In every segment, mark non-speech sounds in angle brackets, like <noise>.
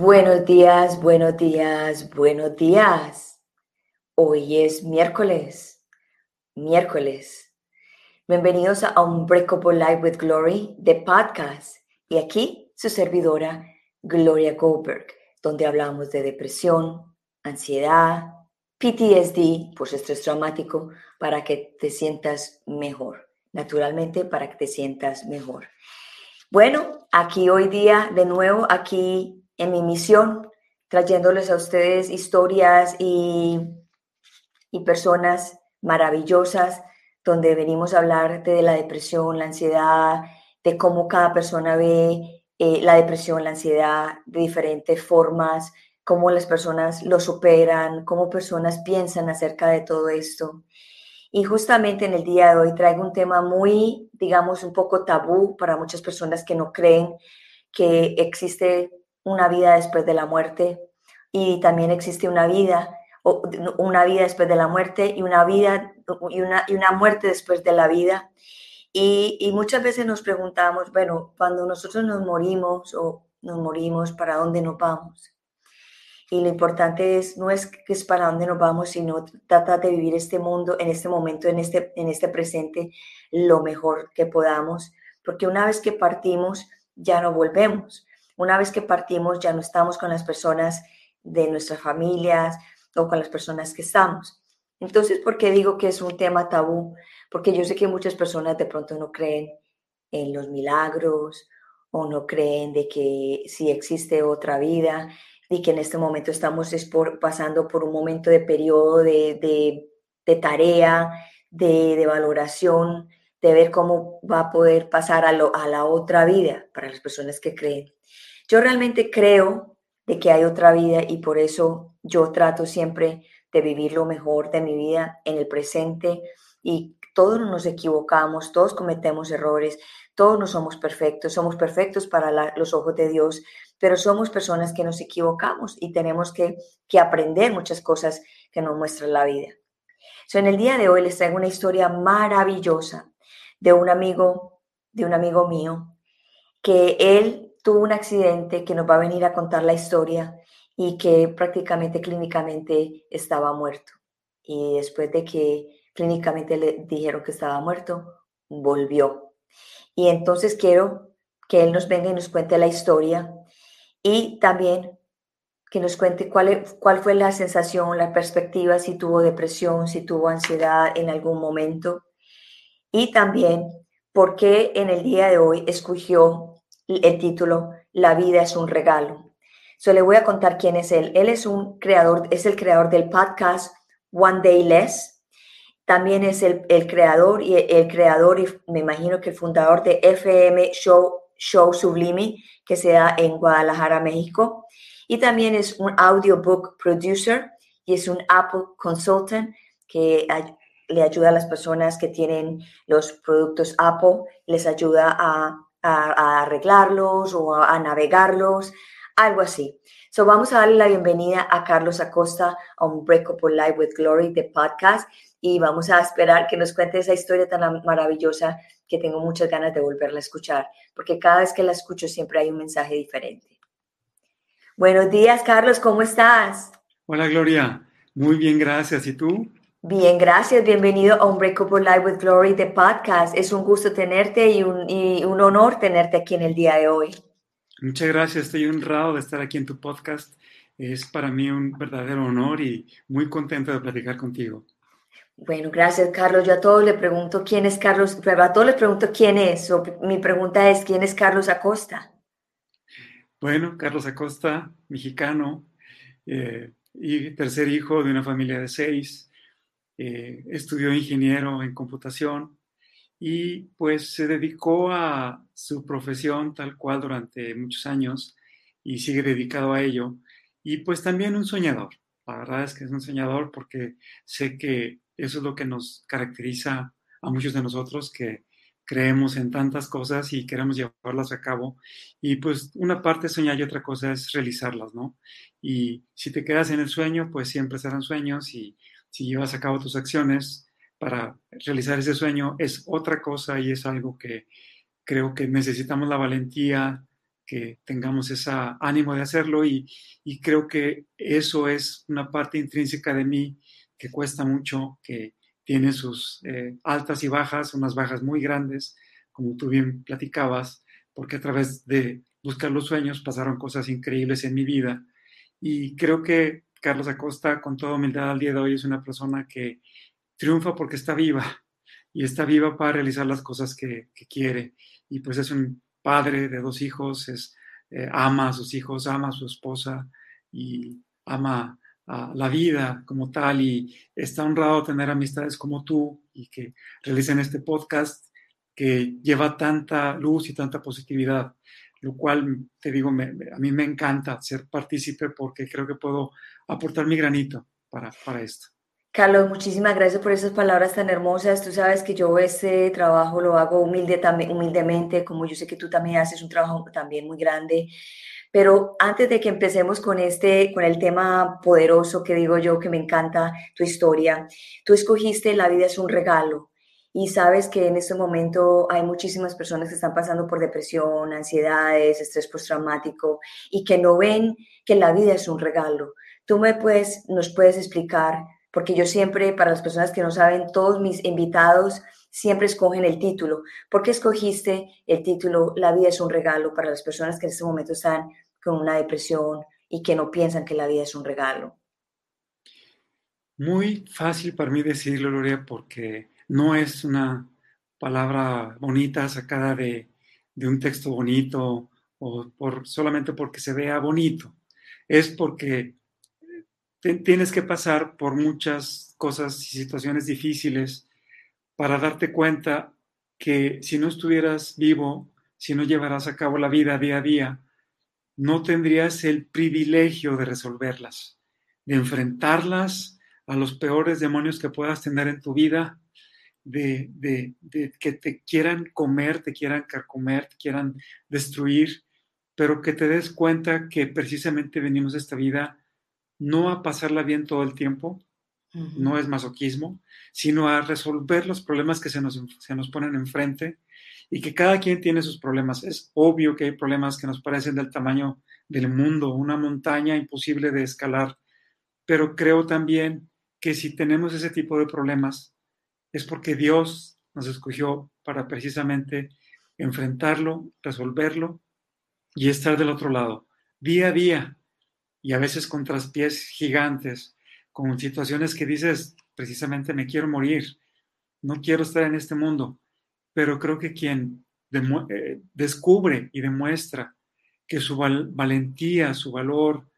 Buenos días, buenos días, buenos días. Hoy es miércoles, miércoles. Bienvenidos a Unbreakable Life with Glory de podcast. Y aquí su servidora, Gloria Goldberg, donde hablamos de depresión, ansiedad, PTSD, por estrés traumático, para que te sientas mejor. Naturalmente, para que te sientas mejor. Bueno, aquí hoy día, de nuevo, aquí en mi misión, trayéndoles a ustedes historias y, y personas maravillosas donde venimos a hablar de la depresión, la ansiedad, de cómo cada persona ve eh, la depresión, la ansiedad de diferentes formas, cómo las personas lo superan, cómo personas piensan acerca de todo esto. Y justamente en el día de hoy traigo un tema muy, digamos, un poco tabú para muchas personas que no creen que existe una vida después de la muerte y también existe una vida, una vida después de la muerte y una vida y una, y una muerte después de la vida. Y, muchas veces nos preguntamos, bueno, cuando nosotros nos morimos o nos morimos, ¿para dónde nos vamos? Y lo importante es, no es que es para dónde nos vamos, sino tratar de vivir este mundo en este momento, en este, en este presente, lo mejor que podamos, porque una vez que partimos, ya no volvemos. Una vez que partimos ya no estamos con las personas de nuestras familias o con las personas que estamos. Entonces, ¿por qué digo que es un tema tabú? Porque yo sé que muchas personas de pronto no creen en los milagros o no creen de que sí existe otra vida y que en este momento estamos pasando por un momento de periodo de, tarea, de, valoración, de ver cómo va a poder pasar a, a la otra vida para las personas que creen. Yo realmente creo de que hay otra vida y por eso yo trato siempre de vivir lo mejor de mi vida en el presente y todos nos equivocamos, todos cometemos errores, todos no somos perfectos, somos perfectos para los ojos de Dios, pero somos personas que nos equivocamos y tenemos que, aprender muchas cosas que nos muestra la vida. So, en el día de hoy les traigo una historia maravillosa de un amigo, de un amigo mío, que él tuvo un accidente que nos va a venir a contar la historia y que prácticamente clínicamente estaba muerto. Y después de que clínicamente le dijeron que estaba muerto, volvió. Y entonces quiero que él nos venga y nos cuente la historia y también que nos cuente cuál, e, cuál fue la sensación, la perspectiva, si tuvo depresión, si tuvo ansiedad en algún momento. Y también por qué en el día de hoy escogió el título La vida es un regalo. So le voy a contar quién es él. Él es un creador, es el creador del podcast One Day Less. También es el, creador y el, creador y me imagino que el fundador de FM Show, Show Sublime, que se da en Guadalajara, México. Y también es un audiobook producer y es un Apple Consultant que le ayuda a las personas que tienen los productos Apple, les ayuda a arreglarlos o a, navegarlos, algo así. So vamos a darle la bienvenida a Carlos Acosta a un Breakable Life with Glory de podcast y vamos a esperar que nos cuente esa historia tan maravillosa que tengo muchas ganas de volverla a escuchar, porque cada vez que la escucho siempre hay un mensaje diferente. Buenos días, Carlos, ¿cómo estás? Hola, Gloria. Muy bien, gracias. ¿Y tú? Bien, gracias. Bienvenido a un Breakable Life with Glory de podcast. Es un gusto tenerte y un, y un, honor tenerte aquí en el día de hoy. Muchas gracias. Estoy honrado de estar aquí en tu podcast. Es para mí un verdadero honor y muy contento de platicar contigo. Bueno, gracias, Carlos. Yo a todos le pregunto quién es Carlos, a todos les pregunto quién es. mi pregunta es, ¿quién es Carlos Acosta? Bueno, Carlos Acosta, mexicano, eh, y tercer hijo de una familia de seis eh, estudió ingeniero en computación y pues se dedicó a su profesión tal cual durante muchos años y sigue dedicado a ello. Y pues también un soñador. La verdad es que es un soñador porque sé que eso es lo que nos caracteriza a muchos de nosotros que creemos en tantas cosas y queremos llevarlas a cabo. Y pues una parte es soñar y otra cosa es realizarlas, ¿no? Y si te quedas en el sueño, pues siempre serán sueños y si llevas a cabo tus acciones para realizar ese sueño, es otra cosa y es algo que creo que necesitamos la valentía que tengamos ese ánimo de hacerlo y, creo que eso es una parte intrínseca de mí que cuesta mucho, que tiene sus eh, altas y bajas, unas bajas muy grandes, como tú bien platicabas, porque a través de buscar los sueños pasaron cosas increíbles en mi vida. Y creo que Carlos Acosta, con toda humildad al día de hoy, es una persona que triunfa porque está viva y está viva para realizar las cosas que, quiere. Y pues es un padre de dos hijos, es, eh, ama a sus hijos, ama a su esposa y ama a la vida como tal y está honrado tener amistades como tú y que realicen este podcast que lleva tanta luz y tanta positividad, lo cual, te digo, a mí me encanta ser partícipe porque creo que puedo aportar mi granito para, para esto. Carlos, muchísimas gracias por esas palabras tan hermosas. Tú sabes que yo ese trabajo lo hago humilde, humildemente, como yo sé que tú también haces un trabajo también muy grande. Pero antes de que empecemos con este, con el tema poderoso que digo yo, que me encanta tu historia, tú escogiste La vida es un regalo. Y sabes que en este momento hay muchísimas personas que están pasando por depresión, ansiedades, estrés postraumático y que no ven que la vida es un regalo. Tú me puedes, nos puedes explicar porque yo siempre, para las personas que no saben, todos mis invitados siempre escogen el título. ¿Por qué escogiste el título La vida es un regalo para las personas que en este momento están con una depresión y que no piensan que la vida es un regalo? Muy fácil para mí decirlo, Gloria, porque no es una palabra bonita sacada de, de un texto bonito o por, solamente porque se vea bonito. Es porque tienes que pasar por muchas cosas y situaciones difíciles para darte cuenta que si no estuvieras vivo, si no llevaras a cabo la vida día a día, no tendrías el privilegio de resolverlas, de enfrentarlas a los peores demonios que puedas tener en tu vida, de, de que te quieran comer, te quieran carcomer, te quieran destruir, pero que te des cuenta que precisamente venimos a esta vida no a pasarla bien todo el tiempo, no es masoquismo, sino a resolver los problemas que se nos, se nos ponen enfrente y que cada quien tiene sus problemas. Es obvio que hay problemas que nos parecen del tamaño del mundo, una montaña imposible de escalar, pero creo también que si tenemos ese tipo de problemas es porque Dios nos escogió para precisamente enfrentarlo, resolverlo y estar del otro lado, día a día, y a veces con traspiés gigantes, con situaciones que dices, precisamente me quiero morir, no quiero estar en este mundo, pero creo que quien eh, descubre y demuestra que su valentía, su valor,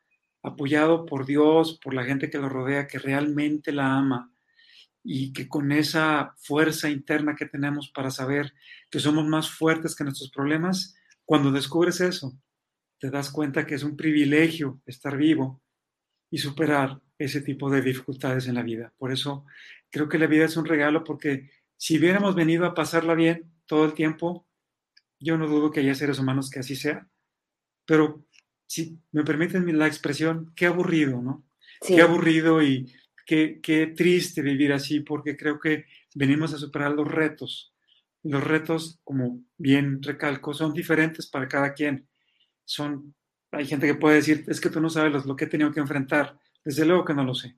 apoyado por Dios, por la gente que lo rodea, que realmente la ama y que con esa fuerza interna que tenemos para saber que somos más fuertes que nuestros problemas, cuando descubres eso, te das cuenta que es un privilegio estar vivo y superar ese tipo de dificultades en la vida. Por eso creo que la vida es un regalo porque si hubiéramos venido a pasarla bien todo el tiempo, yo no dudo que haya seres humanos que así sea, pero si me permiten la expresión, qué aburrido, ¿no? Qué aburrido y qué, triste vivir así porque creo que venimos a superar los retos. Los retos, como bien recalco, son diferentes para cada quien son, hay gente que puede decir, es que tú no sabes lo que he tenido que enfrentar. Desde luego que no lo sé.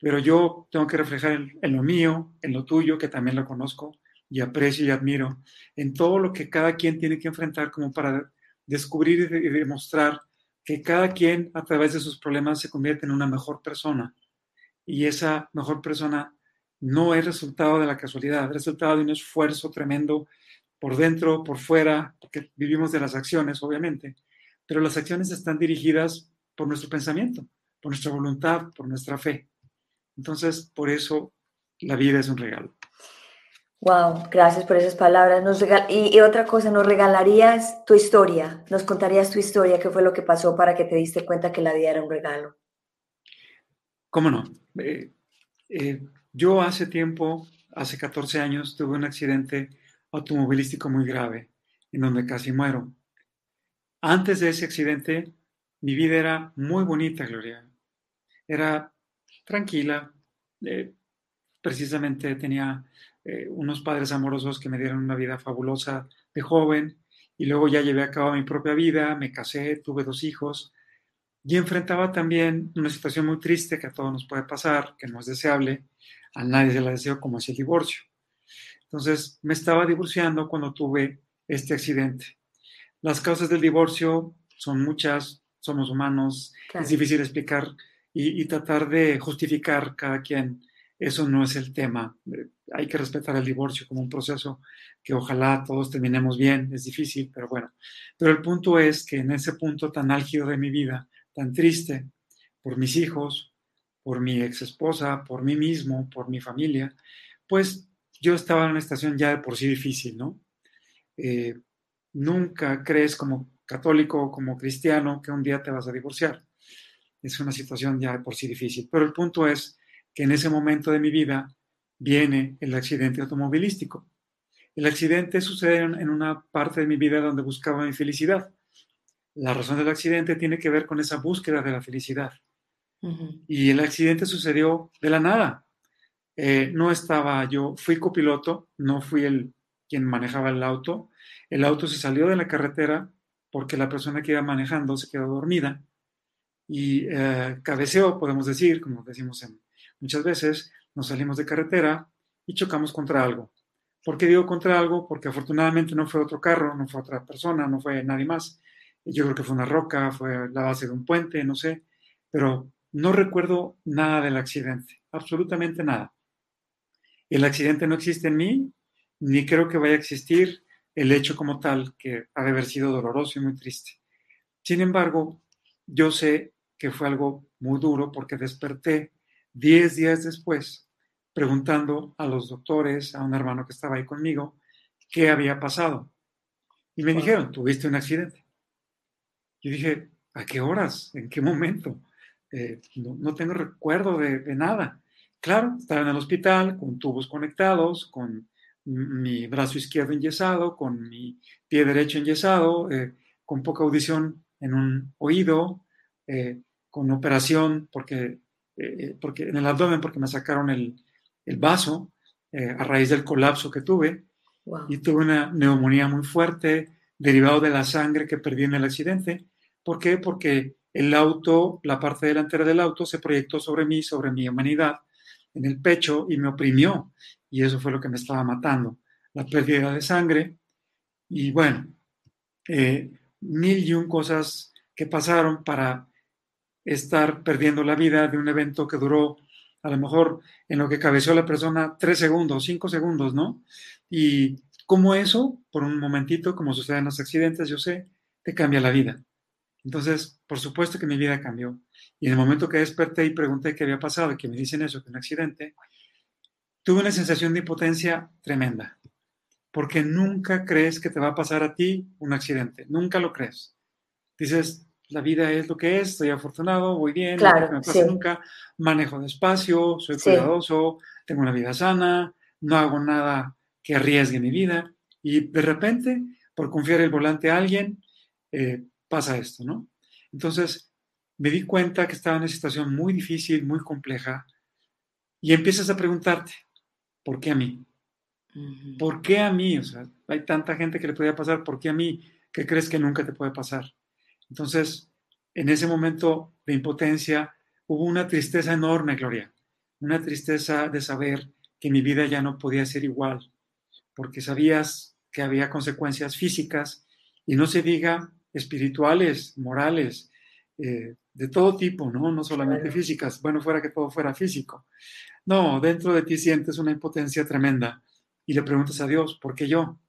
Pero yo tengo que reflejar en, lo mío, en lo tuyo, que también lo conozco y aprecio y admiro, en todo lo que cada quien tiene que enfrentar como para descubrir y demostrar que cada quien a través de sus problemas se convierte en una mejor persona. Y esa mejor persona no es resultado de la casualidad, es resultado de un esfuerzo tremendo por dentro, por fuera, porque vivimos de las acciones, obviamente, pero las acciones están dirigidas por nuestro pensamiento, por nuestra voluntad, por nuestra fe. Entonces, por eso la vida es un regalo. Wow, gracias por esas palabras. Nos y, otra cosa, ¿nos regalarías tu historia? ¿Nos contarías tu historia? ¿Qué fue lo que pasó para que te diste cuenta que la vida era un regalo? ¿Cómo no? Eh, eh, yo hace tiempo, hace 14 años, tuve un accidente automovilístico muy grave, en donde casi muero. Antes de ese accidente, mi vida era muy bonita, Gloria. Era tranquila. Eh, precisamente tenía unos padres amorosos que me dieron una vida fabulosa de joven y luego ya llevé a cabo mi propia vida, me casé, tuve dos hijos y enfrentaba también una situación muy triste que a todos nos puede pasar, que no es deseable, a nadie se la deseo como es el divorcio. Entonces me estaba divorciando cuando tuve este accidente. Las causas del divorcio son muchas, somos humanos, claro. es difícil explicar y, y, tratar de justificar cada quien. Eso no es el tema. Hay que respetar el divorcio como un proceso que ojalá todos terminemos bien. Es difícil, pero bueno. Pero el punto es que en ese punto tan álgido de mi vida, tan triste, por mis hijos, por mi ex esposa, por mí mismo, por mi familia, pues yo estaba en una estación ya de por sí difícil, ¿no? Eh, nunca crees como católico como cristiano que un día te vas a divorciar. Es una situación ya de por sí difícil. Pero el punto es que en ese momento de mi vida viene el accidente automovilístico. El accidente sucede en una parte de mi vida donde buscaba mi felicidad. La razón del accidente tiene que ver con esa búsqueda de la felicidad. Uh -huh. Y el accidente sucedió de la nada. Eh, no estaba yo, fui copiloto, no fui el quien manejaba el auto. El auto se salió de la carretera porque la persona que iba manejando se quedó dormida y eh, cabeceó, podemos decir, como decimos en, muchas veces, nos salimos de carretera y chocamos contra algo. ¿Por qué digo contra algo? Porque afortunadamente no fue otro carro, no fue otra persona, no fue nadie más. Yo creo que fue una roca, fue la base de un puente, no sé, pero no recuerdo nada del accidente, absolutamente nada. El accidente no existe en mí, ni creo que vaya a existir el hecho como tal, que ha de haber sido doloroso y muy triste. Sin embargo, yo sé que fue algo muy duro porque desperté 10 días después preguntando a los doctores, a un hermano que estaba ahí conmigo, qué había pasado. Y me dijeron, tuviste un accidente. Yo dije, ¿a qué horas? ¿En qué momento? Eh, no, no, tengo recuerdo de, de, nada. Claro, estaba en el hospital con tubos conectados, con mi brazo izquierdo enyesado, con mi pie derecho enyesado, eh, con poca audición en un oído, eh, con operación porque, porque en el abdomen porque me sacaron el, el vaso a raíz del colapso que tuve wow. y tuve una neumonía muy fuerte derivado de la sangre que perdí en el accidente. ¿Por qué? Porque el auto, la parte delantera del auto se proyectó sobre mí, sobre mi humanidad, en el pecho y me oprimió. Y eso fue lo que me estaba matando, la pérdida de sangre. Y bueno, eh, mil y un cosas que pasaron para estar perdiendo la vida de un evento que duró a lo mejor en lo que cabeció la persona tres segundos, cinco segundos, ¿no? Y como eso, por un momentito, como sucede en los accidentes, yo sé, te cambia la vida. Entonces, por supuesto que mi vida cambió. Y en el momento que desperté y pregunté qué había pasado y que me dicen eso, que un accidente, tuve una sensación de impotencia tremenda. Porque nunca crees que te va a pasar a ti un accidente. Nunca lo crees. Dices, la vida es lo que es, estoy afortunado, voy bien, claro, no me pasa sí. nunca, manejo despacio, soy Sí. cuidadoso, tengo una vida sana, no hago nada que arriesgue mi vida. Y de repente, por confiar el volante a alguien, eh, pasa esto, ¿no? Entonces, me di cuenta que estaba en una situación muy difícil, muy compleja, y empiezas a preguntarte, ¿por qué a mí? ¿Por qué a mí? O sea, hay tanta gente que le podía pasar, ¿por qué a mí? ¿Qué crees que nunca te puede pasar? Entonces, en ese momento de impotencia, hubo una tristeza enorme, Gloria, una tristeza de saber que mi vida ya no podía ser igual, porque sabías que había consecuencias físicas y no se diga espirituales, morales, eh, de todo tipo, ¿no? No solamente Claro. físicas, bueno, fuera que todo fuera físico. No, dentro de ti sientes una impotencia tremenda y le preguntas a Dios, ¿por qué yo?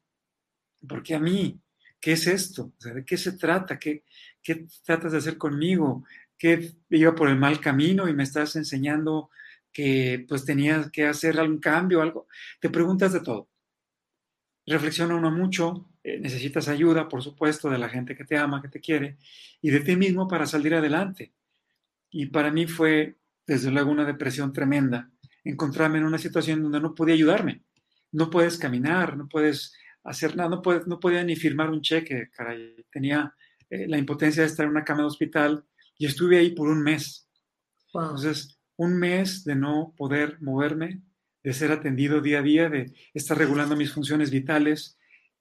¿Por qué a mí? ¿Qué es esto? O sea, ¿De qué se trata? ¿Qué, qué tratas de hacer conmigo? ¿Qué iba por el mal camino y me estás enseñando que pues tenía que hacer algún cambio, algo? Te preguntas de todo. Reflexiona uno mucho, eh, necesitas ayuda, por supuesto, de la gente que te ama, que te quiere, y de ti mismo para salir adelante. Y para mí fue, desde luego, una depresión tremenda, encontrarme en una situación donde no podía ayudarme. No puedes caminar, no puedes hacer nada, no, puedes, no podía ni firmar un cheque, caray. Tenía eh, la impotencia de estar en una cama de hospital y estuve ahí por un mes. Wow. Entonces, un mes de no poder moverme, de ser atendido día a día, de estar regulando mis funciones vitales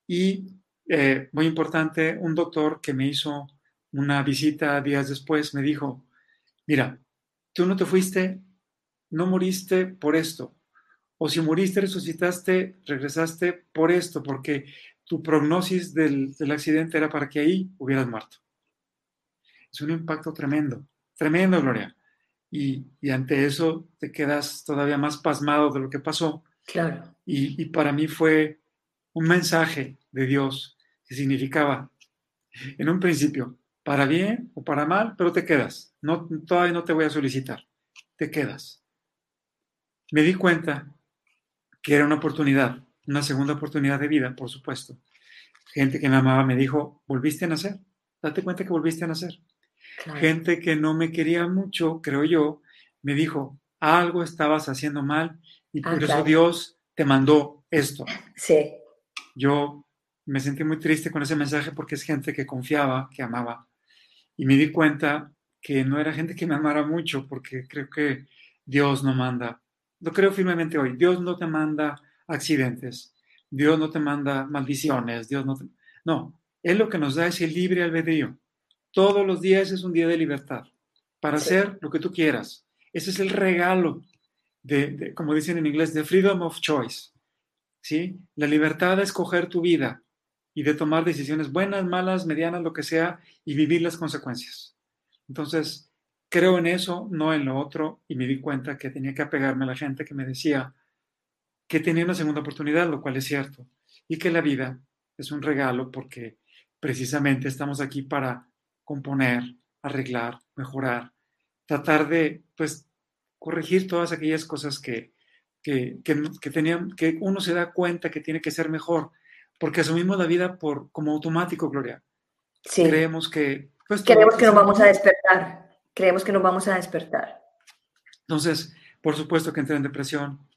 y eh, muy importante, un doctor que me hizo una visita días después me dijo, mira, tú no te fuiste, no moriste por esto, o si moriste, resucitaste, regresaste por esto, porque tu prognosis del, del accidente era para que ahí hubieras muerto. Es un impacto tremendo, tremendo, Gloria. Y, y, ante eso te quedas todavía más pasmado de lo que pasó. Claro. Y, y, para mí fue un mensaje de Dios que significaba, en un principio, para bien o para mal, pero te quedas. No, todavía no te voy a solicitar, te quedas. Me di cuenta que era una oportunidad, una segunda oportunidad de vida, por supuesto. Gente que me amaba me dijo, volviste a nacer, date cuenta que volviste a nacer. Claro. Gente que no me quería mucho, creo yo, me dijo, algo estabas haciendo mal y por ah, eso claro. Dios te mandó esto. Sí. Yo me sentí muy triste con ese mensaje porque es gente que confiaba, que amaba. Y me di cuenta que no era gente que me amara mucho porque creo que Dios no manda. Lo creo firmemente hoy. Dios no te manda accidentes. Dios no te manda maldiciones. Dios no te... No, Él lo que nos da es el libre albedrío. Todos los días es un día de libertad para sí. hacer lo que tú quieras. Ese es el regalo de, de, como dicen en inglés, de freedom of choice. ¿Sí? La libertad de escoger tu vida y de tomar decisiones buenas, malas, medianas, lo que sea, y vivir las consecuencias. Entonces, creo en eso, no en lo otro, y me di cuenta que tenía que apegarme a la gente que me decía que tenía una segunda oportunidad, lo cual es cierto, y que la vida es un regalo porque precisamente estamos aquí para componer, arreglar, mejorar, tratar de, pues, corregir todas aquellas cosas que, que, que, que, tenían, que uno se da cuenta que tiene que ser mejor, porque asumimos la vida por, como automático, Gloria. Sí. Creemos que... Pues, Creemos que nos vamos a despertar. Creemos que nos vamos a despertar. Entonces, por supuesto que entré en depresión.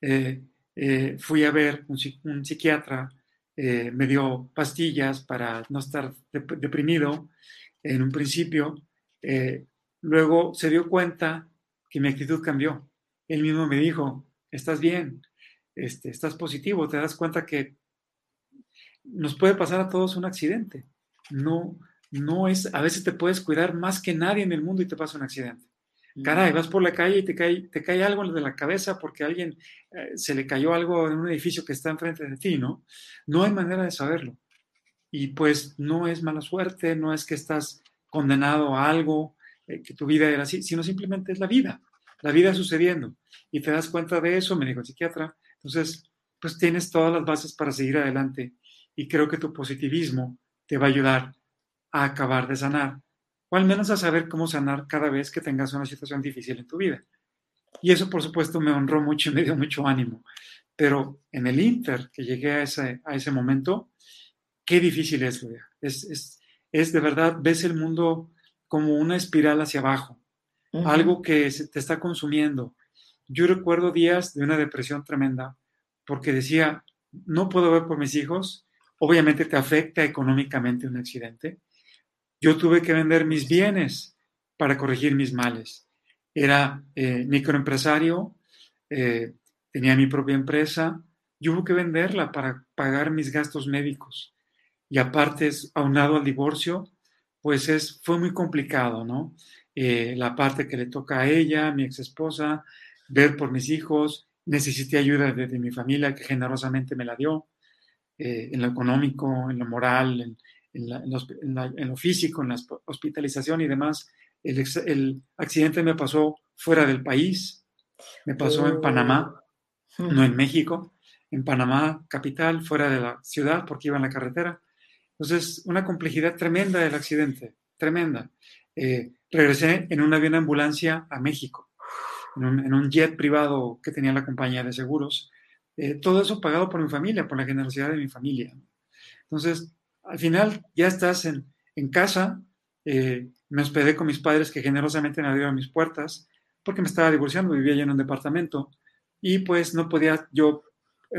Eh, eh, fui a ver un, un psiquiatra, eh, me dio pastillas para no estar dep deprimido en un principio. Eh, luego se dio cuenta que mi actitud cambió. Él mismo me dijo, estás bien, este, estás positivo, te das cuenta que nos puede pasar a todos un accidente. No, no es, a veces te puedes cuidar más que nadie en el mundo y te pasa un accidente. Caray, vas por la calle y te cae, te cae algo de la cabeza porque a alguien eh, se le cayó algo en un edificio que está enfrente de ti, ¿no? No hay manera de saberlo. Y pues no es mala suerte, no es que estás condenado a algo, eh, que tu vida era así, sino simplemente es la vida, la vida sucediendo. Y te das cuenta de eso, me dijo el psiquiatra. Entonces, pues tienes todas las bases para seguir adelante. Y creo que tu positivismo te va a ayudar a acabar de sanar o al menos a saber cómo sanar cada vez que tengas una situación difícil en tu vida. Y eso, por supuesto, me honró mucho y me dio mucho ánimo. Pero en el Inter, que llegué a ese, a ese momento, qué difícil es, Es, es, es de verdad, ves el mundo como una espiral hacia abajo, uh -huh. algo que te está consumiendo. Yo recuerdo días de una depresión tremenda porque decía, no puedo ver por mis hijos, obviamente te afecta económicamente un accidente, yo tuve que vender mis bienes para corregir mis males. Era eh, microempresario, eh, tenía mi propia empresa, yo hubo que venderla para pagar mis gastos médicos. Y aparte, aunado al divorcio, pues es, fue muy complicado, ¿no? Eh, la parte que le toca a ella, mi ex esposa, ver por mis hijos, necesité ayuda de, de mi familia que generosamente me la dio, eh, en lo económico, en lo moral, en, en, la, en, los, la, en, lo físico, en la hospitalización y demás. El, el, accidente me pasó fuera del país, me pasó en Panamá, oh. no en México, en Panamá, capital, fuera de la ciudad, porque iba en la carretera. Entonces, una complejidad tremenda del accidente, tremenda. Eh, regresé en un avión de ambulancia a México, en un, jet privado que tenía la compañía de seguros. Eh, todo eso pagado por mi familia, por la generosidad de mi familia. Entonces, al final ya estás en, casa, eh, me hospedé con mis padres que generosamente me abrieron mis puertas porque me estaba divorciando, vivía yo en un departamento y pues no podía yo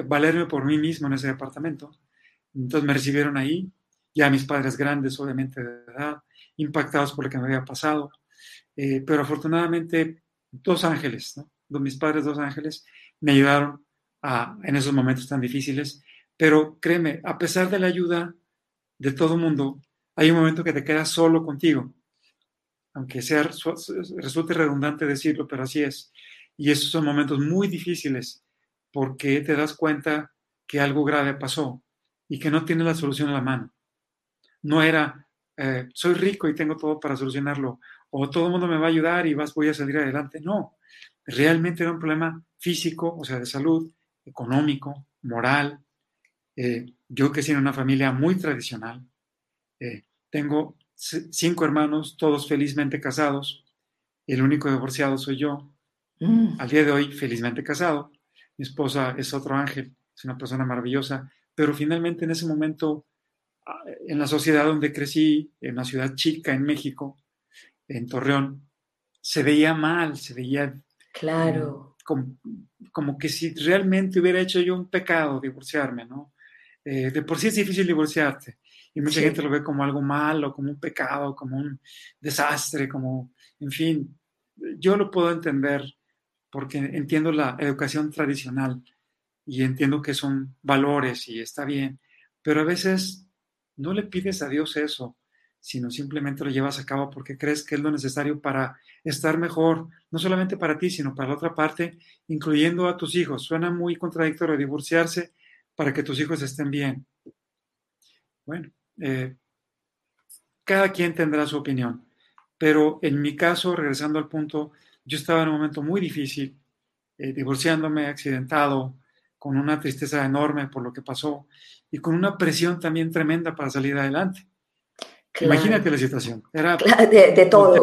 valerme por mí mismo en ese departamento. Entonces me recibieron ahí, ya mis padres grandes, obviamente de edad, impactados por lo que me había pasado, eh, pero afortunadamente dos ángeles, ¿no? mis padres dos ángeles, me ayudaron a, en esos momentos tan difíciles, pero créeme, a pesar de la ayuda de todo mundo, hay un momento que te quedas solo contigo. Aunque sea, resulte redundante decirlo, pero así es. Y esos son momentos muy difíciles porque te das cuenta que algo grave pasó y que no tienes la solución a la mano. No era, eh, soy rico y tengo todo para solucionarlo, o todo el mundo me va a ayudar y vas, voy a salir adelante. No, realmente era un problema físico, o sea, de salud, económico, moral. Eh, yo que soy en una familia muy tradicional, eh, tengo cinco hermanos, todos felizmente casados, el único divorciado soy yo. Mm. Al día de hoy, felizmente casado. Mi esposa es otro ángel, es una persona maravillosa, pero finalmente en ese momento, en la sociedad donde crecí, en una ciudad chica en México, en Torreón, se veía mal, se veía Claro. Como, como, que si realmente hubiera hecho yo un pecado divorciarme, ¿no? Eh, de por sí es difícil divorciarte y mucha gente lo ve como algo malo, como un pecado, como un desastre, como, en fin, yo lo puedo entender porque entiendo la educación tradicional y entiendo que son valores y está bien, pero a veces no le pides a Dios eso, sino simplemente lo llevas a cabo porque crees que es lo necesario para estar mejor, no solamente para ti, sino para la otra parte, incluyendo a tus hijos. Suena muy contradictorio divorciarse para que tus hijos estén bien. Bueno, eh, cada quien tendrá su opinión, pero en mi caso, regresando al punto, yo estaba en un momento muy difícil, eh, divorciándome, accidentado, con una tristeza enorme por lo que pasó y con una presión también tremenda para salir adelante. Imagínate la situación. Era de, todo.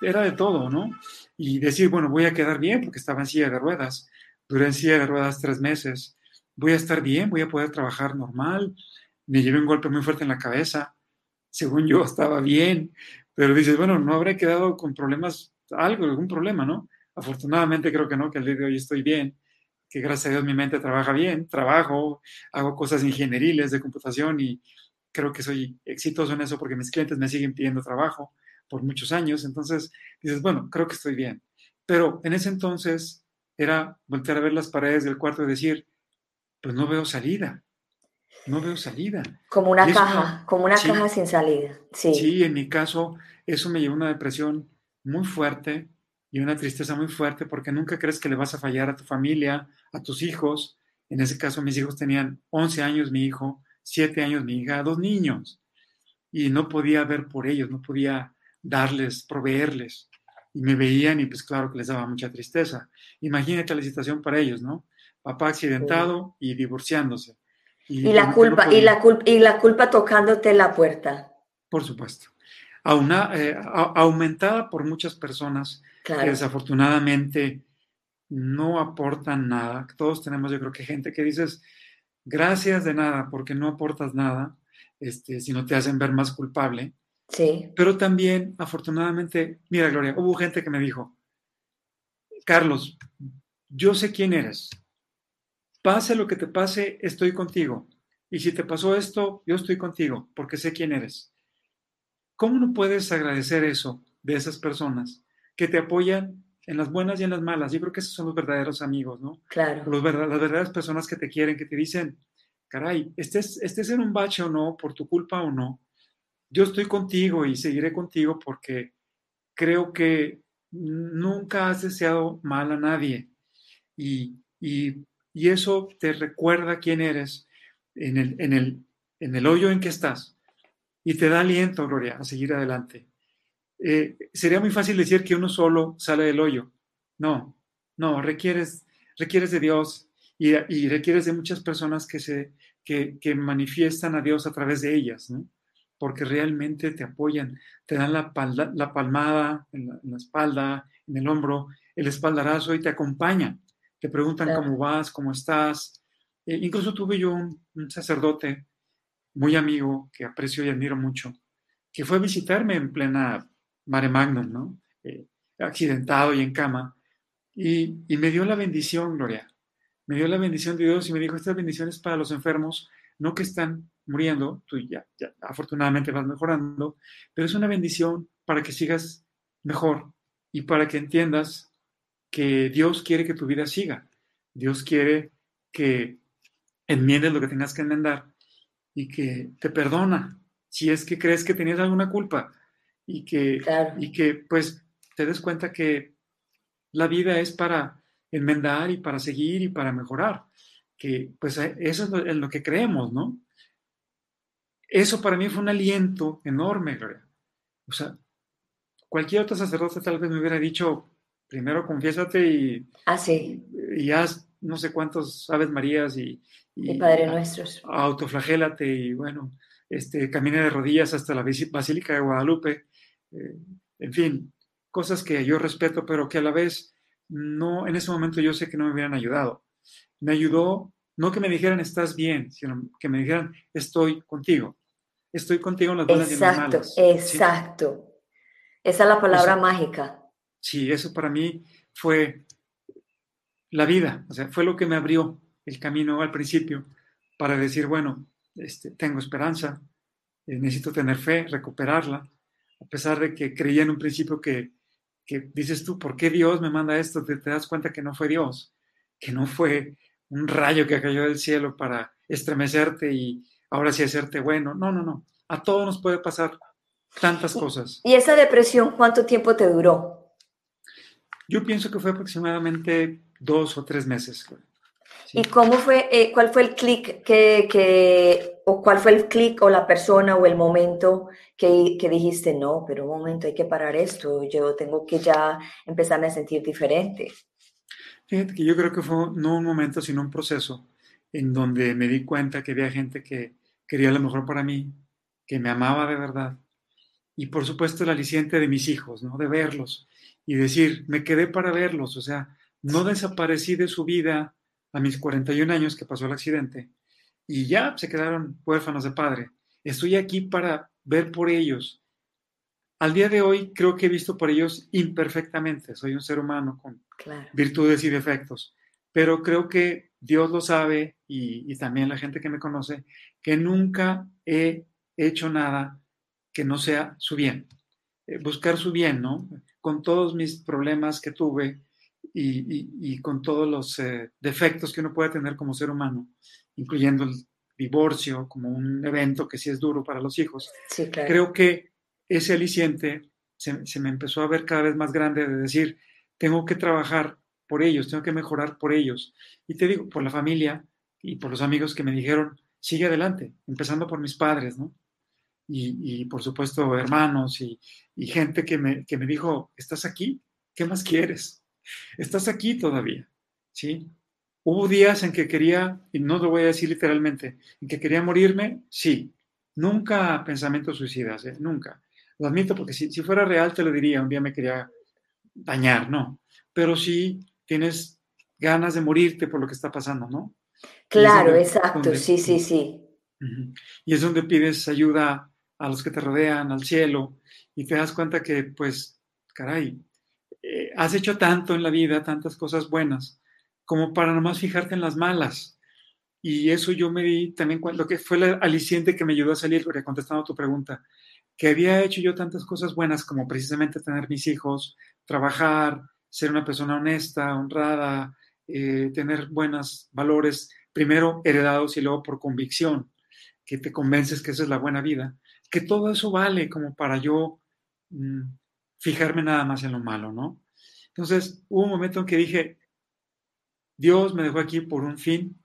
Era de, todo, ¿no? Y decir, bueno, voy a quedar bien porque estaba en silla de ruedas. Duré en silla de ruedas tres meses. Voy a estar bien, voy a poder trabajar normal. Me llevé un golpe muy fuerte en la cabeza. Según yo, estaba bien. Pero dices, bueno, no habré quedado con problemas, algo, algún problema, ¿no? Afortunadamente creo que no, que el día de hoy estoy bien, que gracias a Dios mi mente trabaja bien, trabajo, hago cosas ingenieriles de computación y creo que soy exitoso en eso porque mis clientes me siguen pidiendo trabajo por muchos años. Entonces dices, bueno, creo que estoy bien. Pero en ese entonces era voltear a ver las paredes del cuarto y decir, pues no veo salida. No veo salida. Como una caja, como una caja sin salida. Sí. sí, en mi caso, eso me llevó a una depresión muy fuerte y una tristeza muy fuerte porque nunca crees que le vas a fallar a tu familia, a tus hijos. En ese caso, mis hijos tenían 11 años, mi hijo, siete años mi hija, dos niños, y no podía ver por ellos, no podía darles, proveerles. Y me veían y pues claro que les daba mucha tristeza. Imagínate la situación para ellos, ¿no? Papá accidentado y divorciándose. Y, la culpa, y la culpa, y la culpa tocándote la puerta. Por supuesto. Eh, aumentada por muchas personas que desafortunadamente no aportan nada. Todos tenemos, yo creo que gente que dices, gracias de nada, porque no aportas nada, este, sino te hacen ver más culpable. Sí. Pero también, afortunadamente, mira, Gloria, hubo gente que me dijo, Carlos, yo sé quién eres. Pase lo que te pase, estoy contigo. Y si te pasó esto, yo estoy contigo, porque sé quién eres. ¿Cómo no puedes agradecer eso de esas personas que te apoyan en las buenas y en las malas. Yo creo que esos son los verdaderos amigos, ¿no? Claro. Los las verdaderas personas que te quieren, que te dicen, caray, estés, estés en un bache o no, por tu culpa o no, yo estoy contigo y seguiré contigo porque creo que nunca has deseado mal a nadie. Y, y, y eso te recuerda quién eres en el, en, el, en el hoyo en que estás. Y te da aliento, Gloria, a seguir adelante. Eh, sería muy fácil decir que uno solo sale del hoyo. No, no, requieres, requieres de Dios y, requieres de muchas personas que, se, que, manifiestan a Dios a través de ellas, ¿no? porque realmente te apoyan, te dan la, la palmada en la, espalda, en el hombro, el espaldarazo y te acompañan. Te preguntan cómo vas, cómo estás. Eh, incluso tuve yo un, sacerdote muy amigo que aprecio y admiro mucho, que fue a visitarme en plena mare magnum, ¿no? Eh, accidentado y en cama. Y, me dio la bendición, Gloria. Me dio la bendición de Dios y me dijo, estas bendiciones para los enfermos, no que están muriendo, tú ya, ya afortunadamente vas mejorando, pero es una bendición para que sigas mejor y para que entiendas que Dios quiere que tu vida siga. Dios quiere que enmiendes lo que tengas que enmendar y que te perdona si es que crees que tenías alguna culpa y que, Claro. y que pues te des cuenta que la vida es para enmendar y para seguir y para mejorar, que pues eh, eso es lo, en lo que creemos, ¿no? Eso para mí fue un aliento enorme, Gloria. O sea, cualquier otro sacerdote tal vez me hubiera dicho, primero confiésate y, Ah, sí. y haz no sé cuántos Aves Marías y, Y Padre a- Nuestros. autoflagélate y bueno, este, camina de rodillas hasta la Basílica de Guadalupe. Eh, en fin, cosas que yo respeto, pero que a la vez no, en ese momento yo sé que no me hubieran ayudado. Me ayudó, no que me dijeran estás bien, sino que me dijeran estoy contigo. Estoy contigo en las buenas y en las Exacto, malas. ¿sí? exacto. Esa es la palabra Eso- mágica. Sí, eso para mí fue la vida, o sea, fue lo que me abrió el camino al principio para decir, bueno, este, tengo esperanza, eh, necesito tener fe, recuperarla, a pesar de que creía en un principio que, que dices tú, ¿por qué Dios me manda esto? Te, te das cuenta que no fue Dios, que no fue un rayo que cayó del cielo para estremecerte y ahora sí hacerte bueno. No, no, no. A todos nos puede pasar tantas cosas. ¿Y esa depresión cuánto tiempo te duró? Yo pienso que fue aproximadamente dos o tres meses. Sí. ¿Y cómo fue, eh, cuál fue el clic que, que, o cuál fue el clic o la persona o el momento que, que dijiste, no, pero un momento, hay que parar esto, yo tengo que ya empezarme a sentir diferente? Fíjate que yo creo que fue no un momento, sino un proceso en donde me di cuenta que había gente que quería lo mejor para mí, que me amaba de verdad. Y por supuesto el aliciente de mis hijos, ¿no? De verlos y decir, me quedé para verlos, o sea, no desaparecí de su vida a mis 41 años que pasó el accidente y ya se quedaron huérfanos de padre. Estoy aquí para ver por ellos. Al día de hoy creo que he visto por ellos imperfectamente. Soy un ser humano con Claro. virtudes y defectos, pero creo que Dios lo sabe y, y también la gente que me conoce, que nunca he hecho nada que no sea su bien. Eh, buscar su bien, ¿no? Con todos mis problemas que tuve y, y- y con todos los eh, defectos que uno puede tener como ser humano, incluyendo el divorcio como un evento que sí es duro para los hijos, Sí, claro. creo que ese aliciente se, se me empezó a ver cada vez más grande de decir, tengo que trabajar por ellos, tengo que mejorar por ellos. Y te digo, por la familia y por los amigos que me dijeron, sigue adelante, empezando por mis padres, ¿no? Y, y por supuesto, hermanos y, y gente que me, que me dijo, ¿estás aquí? ¿Qué más quieres? Estás aquí todavía, ¿sí? Hubo días en que quería, y no lo voy a decir literalmente, en que quería morirme, sí. Nunca pensamientos suicidas, ¿eh? nunca. Lo admito porque si, si fuera real te lo diría, un día me quería dañar, no. Pero sí tienes ganas de morirte por lo que está pasando, ¿no? Claro, donde- exacto, donde- sí, sí, sí. Y es donde pides ayuda a los que te rodean, al cielo, y te das cuenta que, pues, caray, eh, has hecho tanto en la vida, tantas cosas buenas, como para nomás fijarte en las malas. Y eso yo me di también cuando que fue el aliciente que me ayudó a salir, porque contestando a tu pregunta, que había hecho yo tantas cosas buenas como precisamente tener mis hijos, trabajar, ser una persona honesta, honrada, eh, tener buenos valores, primero heredados y luego por convicción, que te convences que esa es la buena vida, que todo eso vale como para yo mm, fijarme nada más en lo malo, ¿no? Entonces hubo un momento en que dije, Dios me dejó aquí por un fin,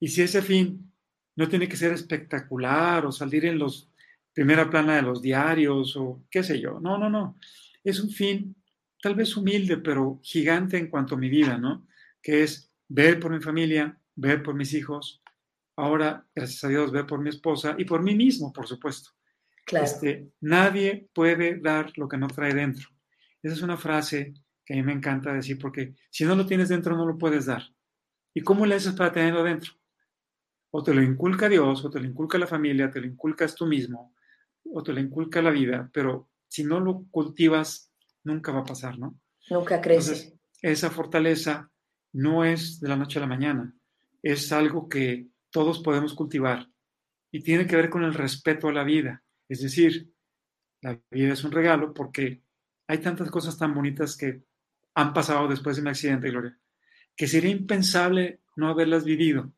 y si ese fin no tiene que ser espectacular o salir en los primera plana de los diarios o qué sé yo, no, no, no, es un fin tal vez humilde, pero gigante en cuanto a mi vida, ¿no? Que es ver por mi familia, ver por mis hijos, ahora, gracias a Dios, ver por mi esposa y por mí mismo, por supuesto. Claro. Este, nadie puede dar lo que no trae dentro. Esa es una frase que a mí me encanta decir porque si no lo tienes dentro no lo puedes dar. ¿Y cómo le haces para tenerlo dentro? O te lo inculca Dios, o te lo inculca la familia, te lo inculcas tú mismo, o te lo inculca la vida, pero si no lo cultivas, nunca va a pasar, ¿no? Nunca crece. Entonces, esa fortaleza no es de la noche a la mañana, es algo que todos podemos cultivar y tiene que ver con el respeto a la vida. Es decir, la vida es un regalo porque hay tantas cosas tan bonitas que han pasado después de mi accidente, Gloria, que sería impensable no haberlas vivido.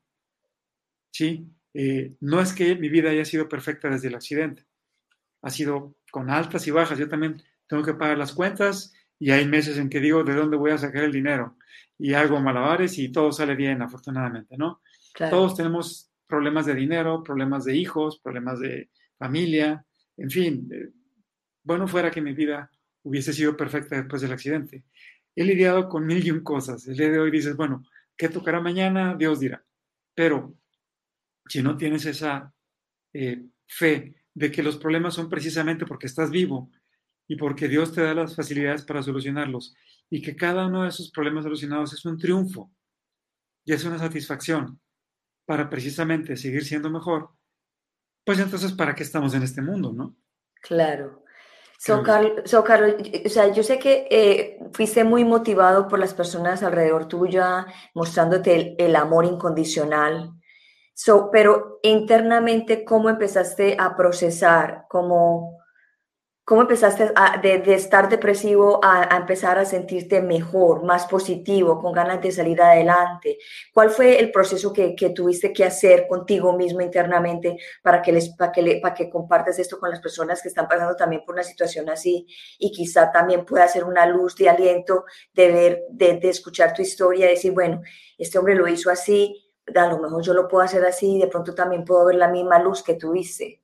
¿Sí? Eh, no es que mi vida haya sido perfecta desde el accidente, ha sido con altas y bajas. Yo también tengo que pagar las cuentas y hay meses en que digo de dónde voy a sacar el dinero y hago malabares y todo sale bien, afortunadamente, ¿no? Todos tenemos problemas de dinero, problemas de hijos, problemas de familia, en fin. Eh, bueno, fuera que mi vida hubiese sido perfecta después del accidente. He lidiado con mil y un cosas. El día de hoy dices, bueno, ¿qué tocará mañana? Dios dirá. Pero si no tienes esa eh, fe de que los problemas son precisamente porque estás vivo y porque Dios te da las facilidades para solucionarlos y que cada uno de esos problemas solucionados es un triunfo y es una satisfacción para precisamente seguir siendo mejor, pues entonces, ¿para qué estamos en este mundo, no? Claro. So, Carlos, o sea, yo sé que eh, fuiste muy motivado por las personas alrededor tuya, mostrándote el, amor incondicional. So, pero internamente, ¿cómo empezaste a procesar? ¿Cómo, ¿Cómo empezaste de, estar depresivo a, empezar a sentirte mejor, más positivo, con ganas de salir adelante? ¿Cuál fue el proceso que, tuviste que hacer contigo mismo internamente para que, les, para, que para que compartes esto con las personas que están pasando también por una situación así y quizá también pueda ser una luz de aliento de ver, de, de escuchar tu historia y decir, bueno, este hombre lo hizo así, a lo mejor yo lo puedo hacer así y de pronto también puedo ver la misma luz que tuviste.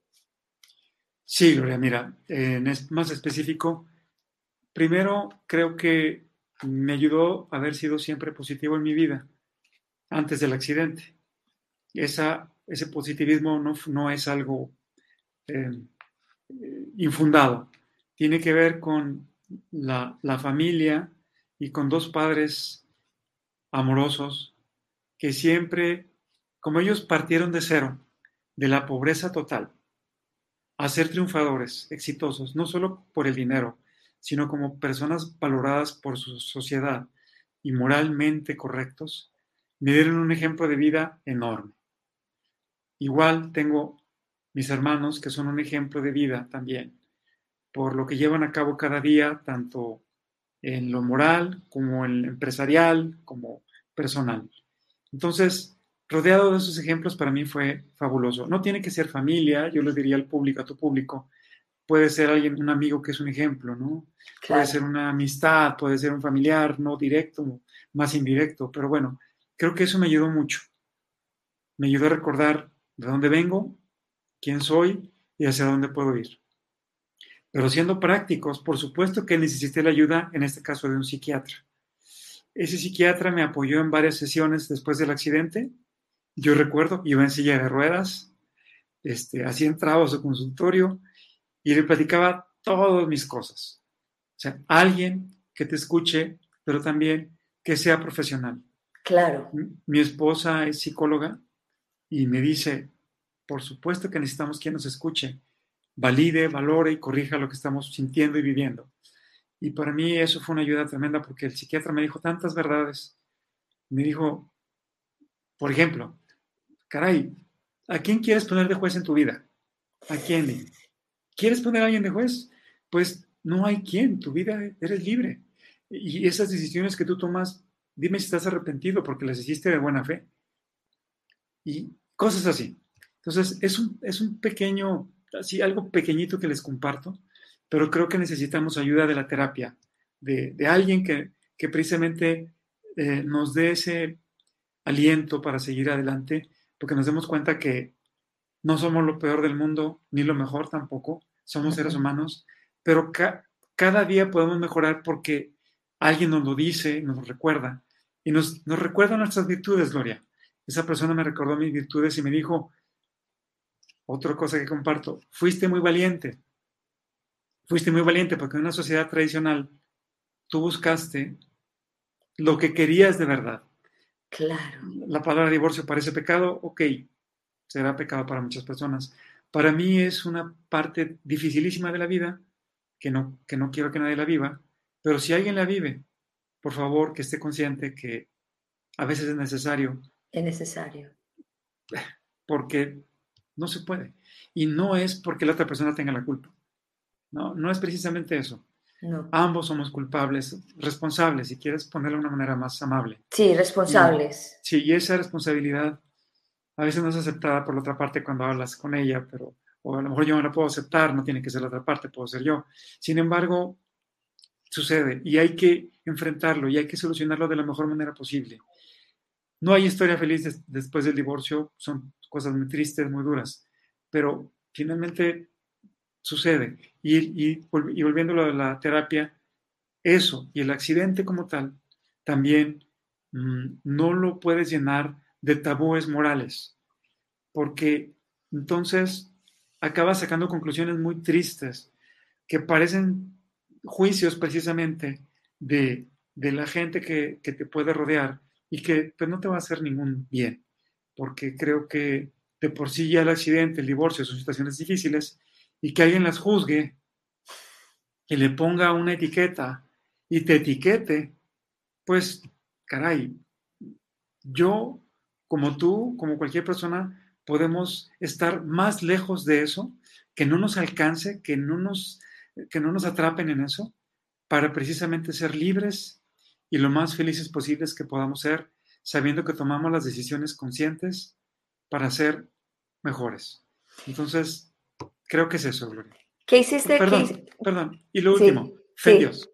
Sí, Gloria, mira, en más específico, primero creo que me ayudó a haber sido siempre positivo en mi vida antes del accidente. Esa, ese positivismo no, no es algo eh, infundado, tiene que ver con la, la familia y con dos padres amorosos que siempre, como ellos partieron de cero, de la pobreza total, a ser triunfadores, exitosos, no solo por el dinero, sino como personas valoradas por su sociedad y moralmente correctos, me dieron un ejemplo de vida enorme. Igual tengo mis hermanos que son un ejemplo de vida también, por lo que llevan a cabo cada día, tanto en lo moral como en lo empresarial, como personal. Entonces, rodeado de esos ejemplos para mí fue fabuloso. No tiene que ser familia, yo le diría al público, a tu público, puede ser alguien, un amigo que es un ejemplo, ¿no? Puede ser una amistad, puede ser un familiar, no directo, más indirecto, pero bueno, creo que eso me ayudó mucho. Me ayudó a recordar de dónde vengo, quién soy y hacia dónde puedo ir. Pero siendo prácticos, por supuesto que necesité la ayuda, en este caso, de un psiquiatra. Ese psiquiatra me apoyó en varias sesiones después del accidente yo recuerdo, iba en silla de ruedas, este, así entraba a su consultorio y le platicaba todas mis cosas. O sea, alguien que te escuche, pero también que sea profesional. Claro. Mi esposa es psicóloga y me dice, por supuesto que necesitamos quien nos escuche, valide, valore y corrija lo que estamos sintiendo y viviendo. Y para mí eso fue una ayuda tremenda porque el psiquiatra me dijo tantas verdades. Me dijo, por ejemplo, caray, ¿a quién quieres poner de juez en tu vida? ¿A quién? ¿Quieres poner a alguien de juez? Pues no hay quien, tu vida eres libre. Y esas decisiones que tú tomas, dime si estás arrepentido porque las hiciste de buena fe. Y cosas así. Entonces, es un, es un pequeño, así algo pequeñito que les comparto, pero creo que necesitamos ayuda de la terapia, de, alguien que, precisamente eh, nos dé ese aliento para seguir adelante porque nos demos cuenta que no somos lo peor del mundo, ni lo mejor tampoco, somos seres humanos, pero cada día podemos mejorar porque alguien nos lo dice, nos lo recuerda, y nos, nos recuerda nuestras virtudes, Gloria. Esa persona me recordó mis virtudes y me dijo, otra cosa que comparto, fuiste muy valiente, fuiste muy valiente porque en una sociedad tradicional tú buscaste lo que querías de verdad. Claro. La palabra divorcio parece pecado, ok, será pecado para muchas personas. Para mí es una parte dificilísima de la vida, que no, que no quiero que nadie la viva, pero si alguien la vive, por favor que esté consciente que a veces es necesario. Es necesario. Porque no se puede. Y no es porque la otra persona tenga la culpa. No, no es precisamente eso. Ambos somos culpables, responsables, si quieres ponerlo de una manera más amable. Sí, responsables. sí, y esa responsabilidad a veces no es aceptada por la otra parte cuando hablas con ella, pero o a lo mejor yo no la puedo aceptar, no tiene que ser la otra parte, puedo ser yo. Sin embargo, sucede y hay que enfrentarlo y hay que solucionarlo de la mejor manera posible. No hay historia feliz después del divorcio, son cosas muy tristes, muy duras, pero finalmente sucede. Y, y, y volviendo a la terapia, eso y el accidente como tal, también mmm, no lo puedes llenar de tabúes morales, porque entonces acabas sacando conclusiones muy tristes que parecen juicios precisamente de, de la gente que, que, te puede rodear y que pues, no te va a hacer ningún bien, porque creo que de por sí ya el accidente, el divorcio son situaciones difíciles y que alguien las juzgue y le ponga una etiqueta y te etiquete, pues, caray, yo, como tú, como cualquier persona, podemos estar más lejos de eso, que no nos alcance, que no nos, que no nos atrapen en eso, para precisamente ser libres y lo más felices posibles que podamos ser, sabiendo que tomamos las decisiones conscientes para ser mejores. Entonces, creo que es eso, Gloria. ¿Qué hiciste? Perdón, ¿Qué... perdón. Y lo último, sí, fe en sí. Dios.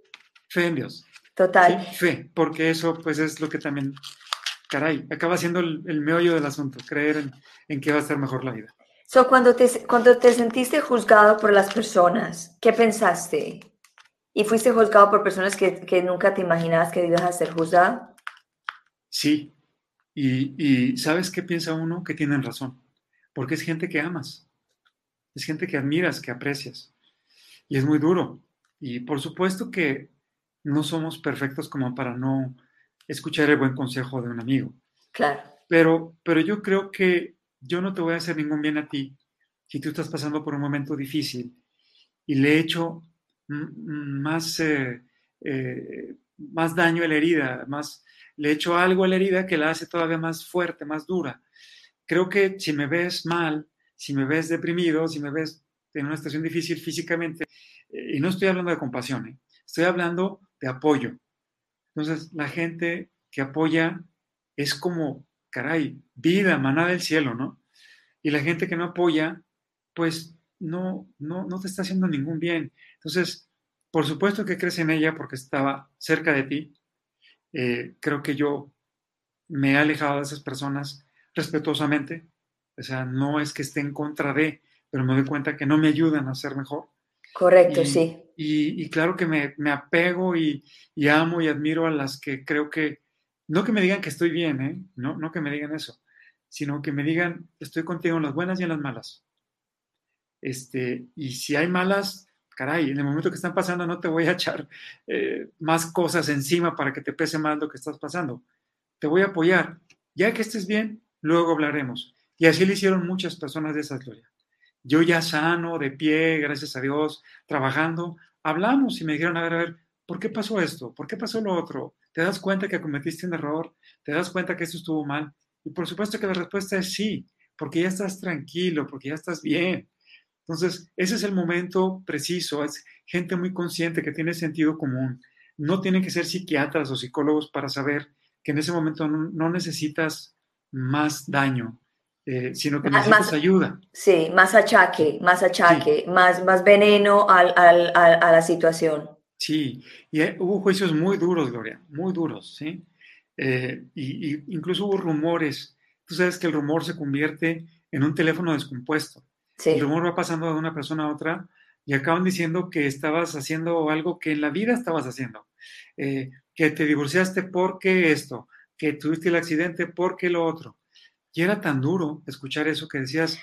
Fe en Dios. Total. Sí, fe, porque eso pues es lo que también, caray, acaba siendo el, el meollo del asunto, creer en, en, que va a ser mejor la vida. So, cuando, te, cuando te sentiste juzgado por las personas, ¿qué pensaste? ¿Y fuiste juzgado por personas que, que nunca te imaginabas que ibas a ser juzgado? Sí, y, y ¿sabes qué piensa uno? Que tienen razón, porque es gente que amas, es gente que admiras, que aprecias, y es muy duro. Y por supuesto que no somos perfectos como para no escuchar el buen consejo de un amigo. Claro. Pero, pero yo creo que yo no te voy a hacer ningún bien a ti si tú estás pasando por un momento difícil y le he hecho más, eh, eh, más daño a la herida, más, le he hecho algo a la herida que la hace todavía más fuerte, más dura. Creo que si me ves mal, si me ves deprimido, si me ves en una situación difícil físicamente, eh, y no estoy hablando de compasión, ¿eh? estoy hablando de apoyo. Entonces, la gente que apoya es como, caray, vida, maná del cielo, ¿no? Y la gente que no apoya, pues no, no, no te está haciendo ningún bien. Entonces, por supuesto que crees en ella porque estaba cerca de ti. Eh, creo que yo me he alejado de esas personas respetuosamente. O sea, no es que esté en contra de, pero me doy cuenta que no me ayudan a ser mejor. Correcto, y, sí. Y, y, claro que me, me apego y, y, amo y admiro a las que creo que, no que me digan que estoy bien, ¿eh? no, no que me digan eso, sino que me digan, estoy contigo en las buenas y en las malas. Este, y si hay malas, caray, en el momento que están pasando no te voy a echar eh, más cosas encima para que te pese más lo que estás pasando. Te voy a apoyar. Ya que estés bien, luego hablaremos. Y así le hicieron muchas personas de esa gloria yo ya sano, de pie, gracias a Dios, trabajando, hablamos y me dijeron, a ver, a ver, ¿por qué pasó esto? ¿Por qué pasó lo otro? ¿Te das cuenta que cometiste un error? ¿Te das cuenta que esto estuvo mal? Y por supuesto que la respuesta es sí, porque ya estás tranquilo, porque ya estás bien. Entonces, ese es el momento preciso, es gente muy consciente que tiene sentido común. No tienen que ser psiquiatras o psicólogos para saber que en ese momento no necesitas más daño, eh, sino que necesitas más, ayuda. Sí, más achaque, más achaque, sí. más, más veneno al, al, al, a la situación. Sí, y hay, hubo juicios muy duros, Gloria, muy duros, ¿sí? Eh, y, y, incluso hubo rumores. Tú sabes que el rumor se convierte en un teléfono descompuesto. Sí. El rumor va pasando de una persona a otra y acaban diciendo que estabas haciendo algo que en la vida estabas haciendo. Eh, que te divorciaste porque esto, que tuviste el accidente porque lo otro. Y era tan duro escuchar eso que decías,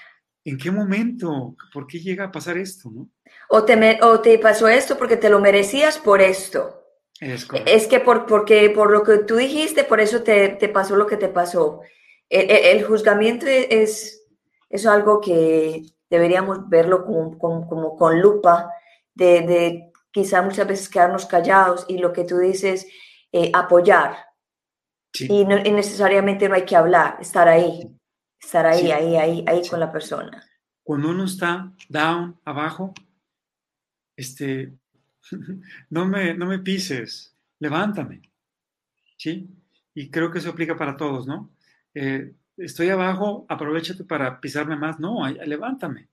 ¿en qué momento? ¿Por qué llega a pasar esto? ¿no? O, te, o te pasó esto porque te lo merecías por esto. Es, es que por, porque, por lo que tú dijiste, por eso te, te pasó lo que te pasó. El, el, el juzgamiento es, es, algo que deberíamos verlo como, como, como con lupa, de, de, quizá muchas veces quedarnos callados y lo que tú dices, eh, apoyar. Sí. Y, no, y, necesariamente no hay que hablar, estar ahí, estar ahí, Sí. ahí, ahí, ahí Sí. con la persona. Cuando uno está down, abajo, este, <laughs> no me, no me pises, levántame. ¿Sí? Y creo que eso aplica para todos, ¿no? Eh, estoy abajo, aprovechate para pisarme más. No, levántame.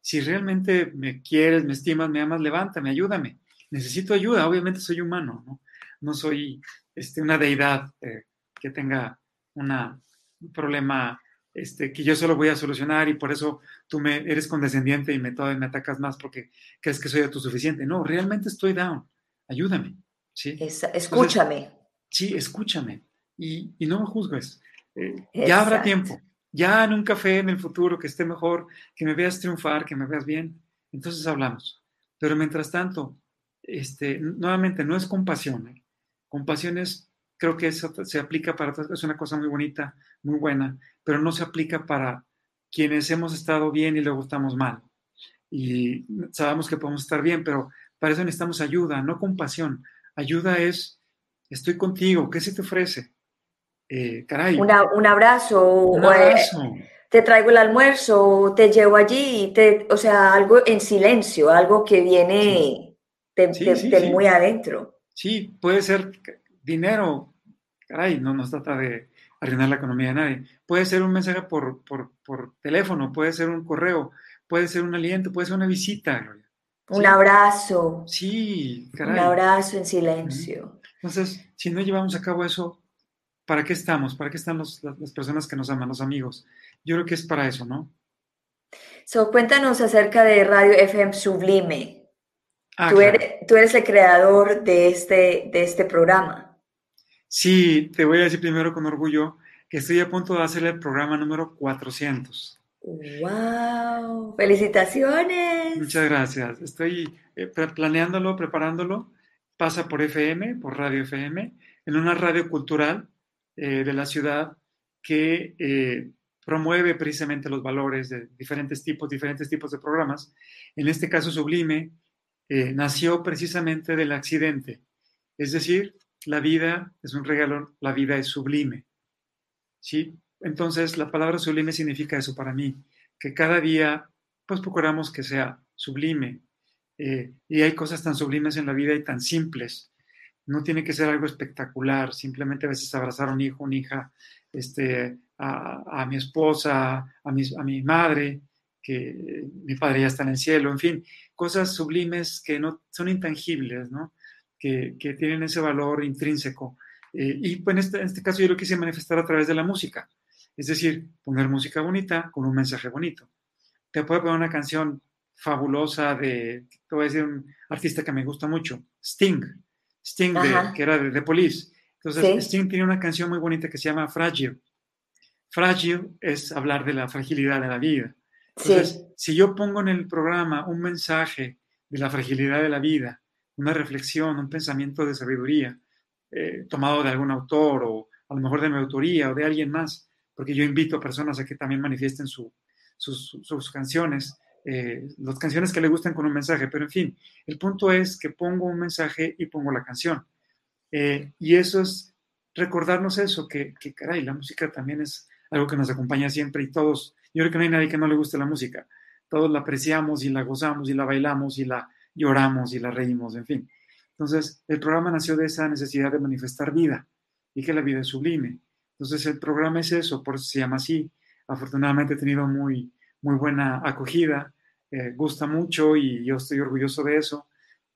si realmente me quieres, me estimas, me amas, levántame, ayúdame. Necesito ayuda, obviamente soy humano, ¿no? No soy este, una deidad eh, que tenga una, un problema este, que yo solo voy a solucionar y por eso tú me eres condescendiente y me, me atacas más porque crees que soy autosuficiente. No, realmente estoy down. Ayúdame. ¿sí? escúchame. sí, escúchame. Y, y, no me juzgues. Eh, ya habrá tiempo. Ya en un café en el futuro que esté mejor, que me veas triunfar, que me veas bien. Entonces hablamos. Pero mientras tanto, este, nuevamente, no es compasión. ¿eh? Compasión es, creo que eso se aplica para, es una cosa muy bonita, muy buena, pero no se aplica para quienes hemos estado bien y luego estamos mal. Y sabemos que podemos estar bien, pero para eso necesitamos ayuda, no compasión. Ayuda es, estoy contigo, ¿qué se te ofrece? Eh, caray. un abrazo. Un eh, abrazo. te traigo el almuerzo, te llevo allí, te, o sea, algo en silencio, algo que viene de, muy adentro. Sí, puede ser dinero, caray, no nos trata de arruinar la economía de nadie. Puede ser un mensaje por, por, por teléfono, puede ser un correo, puede ser un aliento, puede ser una visita. Un abrazo. Sí, caray. Un abrazo en silencio. Entonces, si no llevamos a cabo eso, ¿para qué estamos? ¿Para qué están las, personas que nos aman, los amigos? Yo creo que es para eso, ¿no? So, cuéntanos acerca de Radio FM Sublime. Ah, tú, eres, tú, eres, el creador de este, de este programa. Sí, te voy a decir primero con orgullo que estoy a punto de hacer el programa número 400. ¡Wow! ¡Felicitaciones! Muchas gracias. Estoy eh, planeándolo, preparándolo. Pasa por FM, por Radio FM, en una radio cultural eh, de la ciudad que eh, promueve precisamente los valores de diferentes tipos, diferentes tipos de programas. En este caso, Sublime nació precisamente del accidente. Es decir, la vida es un regalo, la vida es sublime. ¿Sí? Entonces, la palabra sublime significa eso para mí, que cada día, pues procuramos que sea sublime. Eh, y hay cosas tan sublimes en la vida y tan simples. No tiene que ser algo espectacular, simplemente a veces abrazar a un hijo, una hija, este, a, mi esposa, a a mi madre, que mi padre ya está en el cielo, en fin, cosas sublimes que no son intangibles, ¿no? Que, tienen ese valor intrínseco. Eh, y pues en este, en este, caso yo lo quise manifestar a través de la música, es decir, poner música bonita con un mensaje bonito. Te puedo poner una canción fabulosa de, te voy a decir un artista que me gusta mucho, Sting, Sting, que era de The Police. Entonces, Sting tiene una canción muy bonita que se llama Fragile. Fragile es hablar de la fragilidad de la vida. Entonces, si yo pongo en el programa un mensaje de la fragilidad de la vida, una reflexión, un pensamiento de sabiduría, eh, tomado de algún autor o a lo mejor de mi autoría o de alguien más, porque yo invito a personas a que también manifiesten sus, canciones, eh, las canciones que le gustan con un mensaje, pero en fin, el punto es que pongo un mensaje y pongo la canción. Eh, y eso es recordarnos eso, que, que caray, la música también es algo que nos acompaña siempre y todos, yo creo que no hay nadie que no le guste la música, todos la apreciamos y la gozamos y la bailamos y la lloramos y la reímos, en fin. Entonces, el programa nació de esa necesidad de manifestar vida y que la vida es sublime. Entonces, el programa es eso, por eso se llama así. Afortunadamente he tenido muy, muy buena acogida, eh, gusta mucho y yo estoy orgulloso de eso.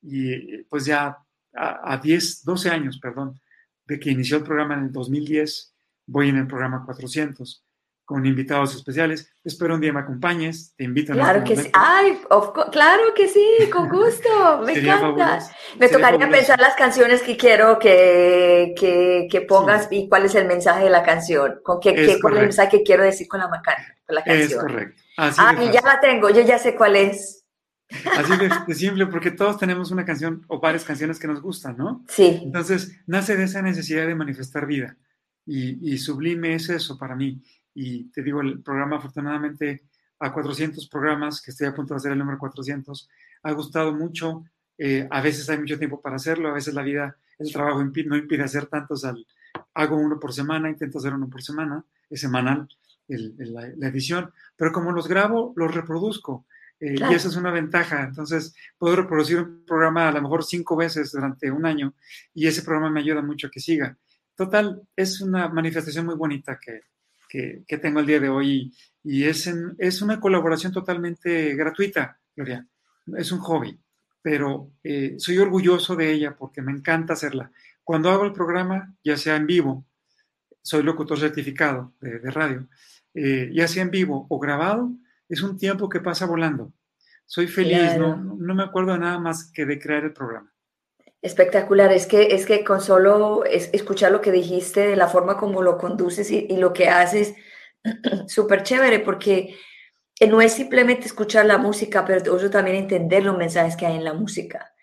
Y pues ya a, a 10, 12 años, perdón, de que inició el programa en el 2010, voy en el programa 400 con invitados especiales. Espero un día me acompañes, te invito. Claro que sí, ay, claro que sí, con gusto, me encanta. Me tocaría pensar las canciones que quiero que, que, pongas y cuál es el mensaje de la canción, con qué, qué cuál es el mensaje que quiero decir con la, con la canción. Es correcto. Así ah, ya la tengo, yo ya sé cuál es. Así de, simple, porque todos tenemos una canción o varias canciones que nos gustan, ¿no? Sí. Entonces, nace de esa necesidad de manifestar vida. Y, y sublime es eso para mí y te digo, el programa afortunadamente a 400 programas, que estoy a punto de hacer el número 400, ha gustado mucho. Eh, a veces hay mucho tiempo para hacerlo, a veces la vida, el trabajo no impide hacer tantos. Al, hago uno por semana, intento hacer uno por semana, es semanal la, edición, pero como los grabo, los reproduzco. Eh, y esa es una ventaja. Entonces, puedo reproducir un programa a lo mejor cinco veces durante un año y ese programa me ayuda mucho a que siga. Total, es una manifestación muy bonita que, que, que tengo el día de hoy y, es, es una colaboración totalmente gratuita, Gloria. Es un hobby, pero eh, soy orgulloso de ella porque me encanta hacerla. Cuando hago el programa, ya sea en vivo, soy locutor certificado de, radio, eh, ya sea en vivo o grabado, es un tiempo que pasa volando. Soy feliz, no, no me acuerdo nada más que de crear el programa. Espectacular, es que, es que con solo escuchar lo que dijiste, de la forma como lo conduces y, lo que haces, <clears throat> súper chévere, porque eh, no es simplemente escuchar la música, pero eso también entender los mensajes que hay en la música.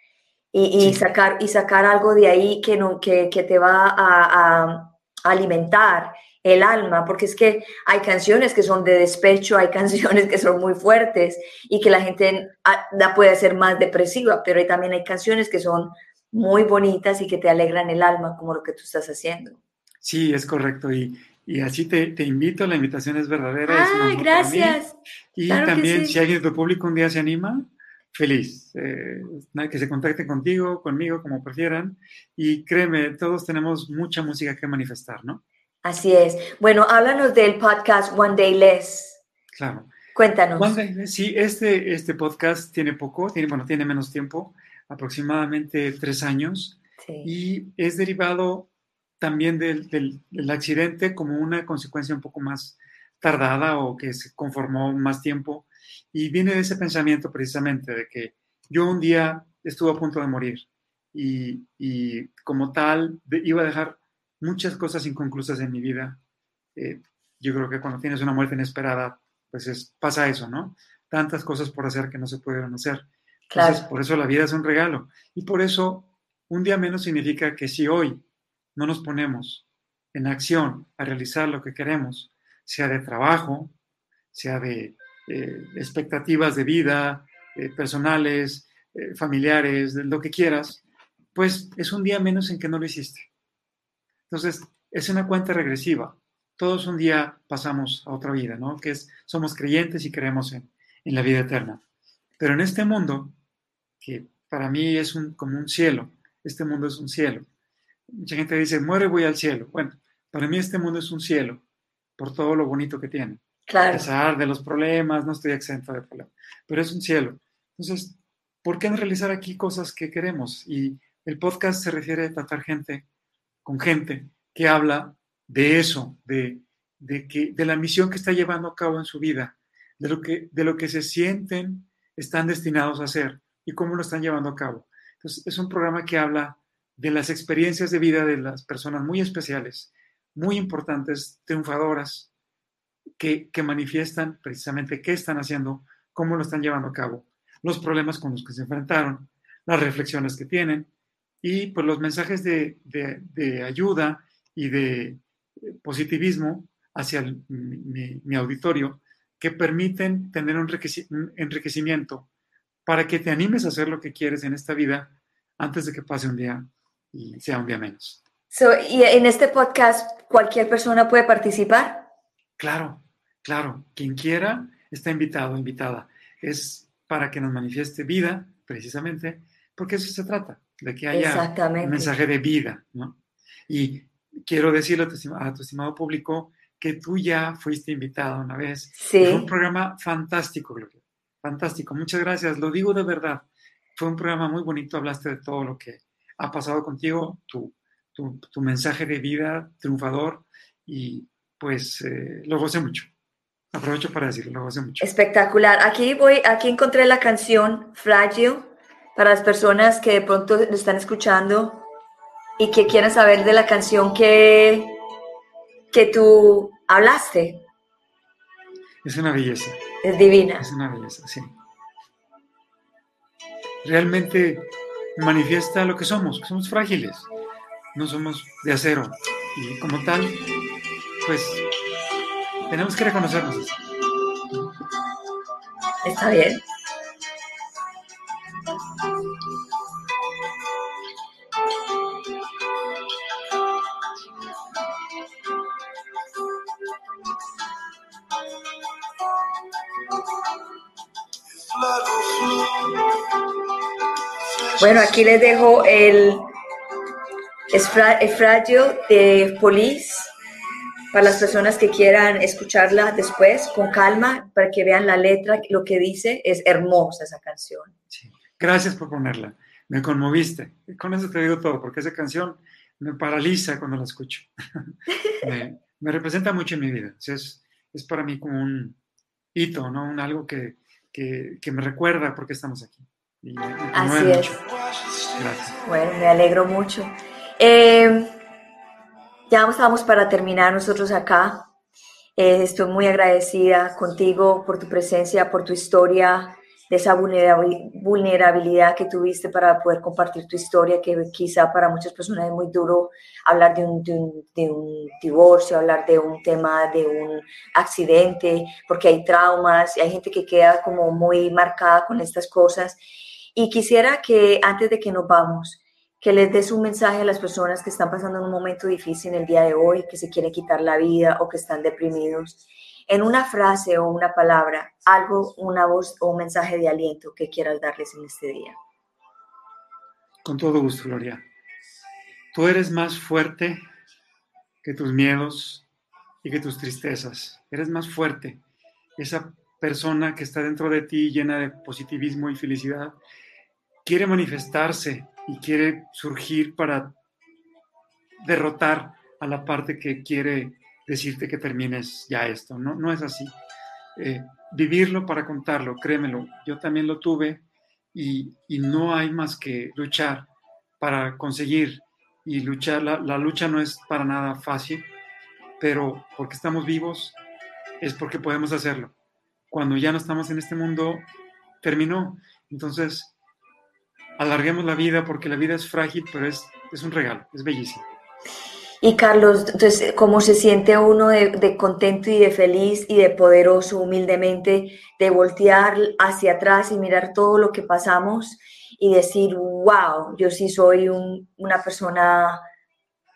Y, sacar, y sacar algo de ahí que, no, que, que te va a, a, alimentar el alma, porque es que hay canciones que son de despecho, hay <laughs> canciones que son muy fuertes y que la gente la puede hacer más depresiva, pero también hay canciones que son muy bonitas y que te alegran el alma, como lo que tú estás haciendo. Sí, es correcto. Y, y así te, te, invito, la invitación es verdadera. Ay, gracias. Y también, si alguien de tu público un día se anima, feliz. Eh, que se contacte contigo, conmigo, como prefieran. Y créeme, todos tenemos mucha música que manifestar, ¿no? Así es. Bueno, háblanos del podcast One Day Less. Claro. Cuéntanos. One Day Less, sí, este, este podcast tiene poco, tiene, bueno, tiene menos tiempo aproximadamente tres años y es derivado también del, del, accidente como una consecuencia un poco más tardada o que se conformó más tiempo y viene de ese pensamiento precisamente de que yo un día estuve a punto de morir y, y como tal iba a dejar muchas cosas inconclusas en mi vida. Eh, yo creo que cuando tienes una muerte inesperada, pues es, pasa eso, ¿no? Tantas cosas por hacer que no se pueden hacer. Entonces, por eso la vida es un regalo. Y por eso un día menos significa que si hoy no nos ponemos en acción a realizar lo que queremos, sea de trabajo, sea de eh, expectativas de vida, eh, personales, eh, familiares, lo que quieras, pues es un día menos en que no lo hiciste. Entonces, es una cuenta regresiva. Todos un día pasamos a otra vida, ¿no? Que es, somos creyentes y creemos en, en la vida eterna. Pero en este mundo que para mí es un, como un cielo. Este mundo es un cielo. Mucha gente dice, muere, voy al cielo. Bueno, para mí este mundo es un cielo por todo lo bonito que tiene. Claro. A pesar de los problemas, no estoy exento de problemas, pero es un cielo. Entonces, ¿por qué no realizar aquí cosas que queremos? Y el podcast se refiere a tratar gente con gente que habla de eso, de, de, que, de la misión que está llevando a cabo en su vida, de lo que, de lo que se sienten están destinados a hacer y cómo lo están llevando a cabo. Entonces, es un programa que habla de las experiencias de vida de las personas muy especiales, muy importantes, triunfadoras, que, que manifiestan precisamente qué están haciendo, cómo lo están llevando a cabo, los problemas con los que se enfrentaron, las reflexiones que tienen y pues los mensajes de, de, ayuda y de eh, positivismo hacia mi, mi, auditorio que permiten tener un enriquecimiento para que te animes a hacer lo que quieres en esta vida antes de que pase un día y sea un día menos. ¿Y en este podcast cualquier persona puede participar? Claro, claro. Quien quiera está invitado, invitada. Es para que nos manifieste vida, precisamente, porque eso se trata, de que haya un mensaje de vida, ¿no? Y quiero decirle a tu, estimado público que tú ya fuiste invitada una vez. Sí. Fue un programa fantástico, Gloria. Fantástico, muchas gracias. Lo digo de verdad. Fue un programa muy bonito, hablaste de todo lo que ha pasado contigo, tu, tu, mensaje de vida triunfador y pues eh, lo gocé mucho. Aprovecho para decirlo, lo gocé mucho. Espectacular. Aquí voy, aquí encontré la canción Frágil para las personas que de pronto lo están escuchando y que quieren saber de la canción que, que tú hablaste. Es una belleza. Es divina. Es una belleza, sí. Realmente manifiesta lo que somos, que somos frágiles, no somos de acero. Y como tal, pues tenemos que reconocernos así. Está bien. Bueno, aquí les dejo el, el de Police para las personas que quieran escucharla después con calma, para que vean la letra, lo que dice, es hermosa esa canción. Gracias por ponerla, me conmoviste. Con eso te digo todo, porque esa canción me paraliza cuando la escucho. <laughs> me, representa mucho en mi vida. es, es para mí como un hito, ¿no? Un algo que, que, que me recuerda por qué estamos aquí. Así es. Bueno, me alegro mucho. Eh, ya estamos para terminar nosotros acá. Eh, estoy muy agradecida contigo por tu presencia, por tu historia, de esa vulnerabilidad que tuviste para poder compartir tu historia, que quizá para muchas personas es muy duro hablar de un, de un, de un divorcio, hablar de un tema, de un accidente, porque hay traumas y hay gente que queda como muy marcada con estas cosas. Y quisiera que antes de que nos vamos, que les des un mensaje a las personas que están pasando un momento difícil en el día de hoy, que se quieren quitar la vida o que están deprimidos, en una frase o una palabra, algo, una voz o un mensaje de aliento que quieras darles en este día. Con todo gusto, Gloria. Tú eres más fuerte que tus miedos y que tus tristezas. Eres más fuerte. Esa persona que está dentro de ti llena de positivismo y felicidad quiere manifestarse y quiere surgir para derrotar a la parte que quiere decirte que termines ya esto. No, no es así. Eh, vivirlo para contarlo, créemelo. Yo también lo tuve y, no hay más que luchar para conseguir. Y luchar, la, la lucha no es para nada fácil, pero porque estamos vivos es porque podemos hacerlo. Cuando ya no estamos en este mundo, terminó. Entonces, alarguemos la vida porque la vida es frágil, pero es, es un regalo, es bellísimo. Y Carlos, entonces, ¿cómo se siente uno de, contento y de feliz y de poderoso humildemente de voltear hacia atrás y mirar todo lo que pasamos y decir, wow, yo sí soy una persona,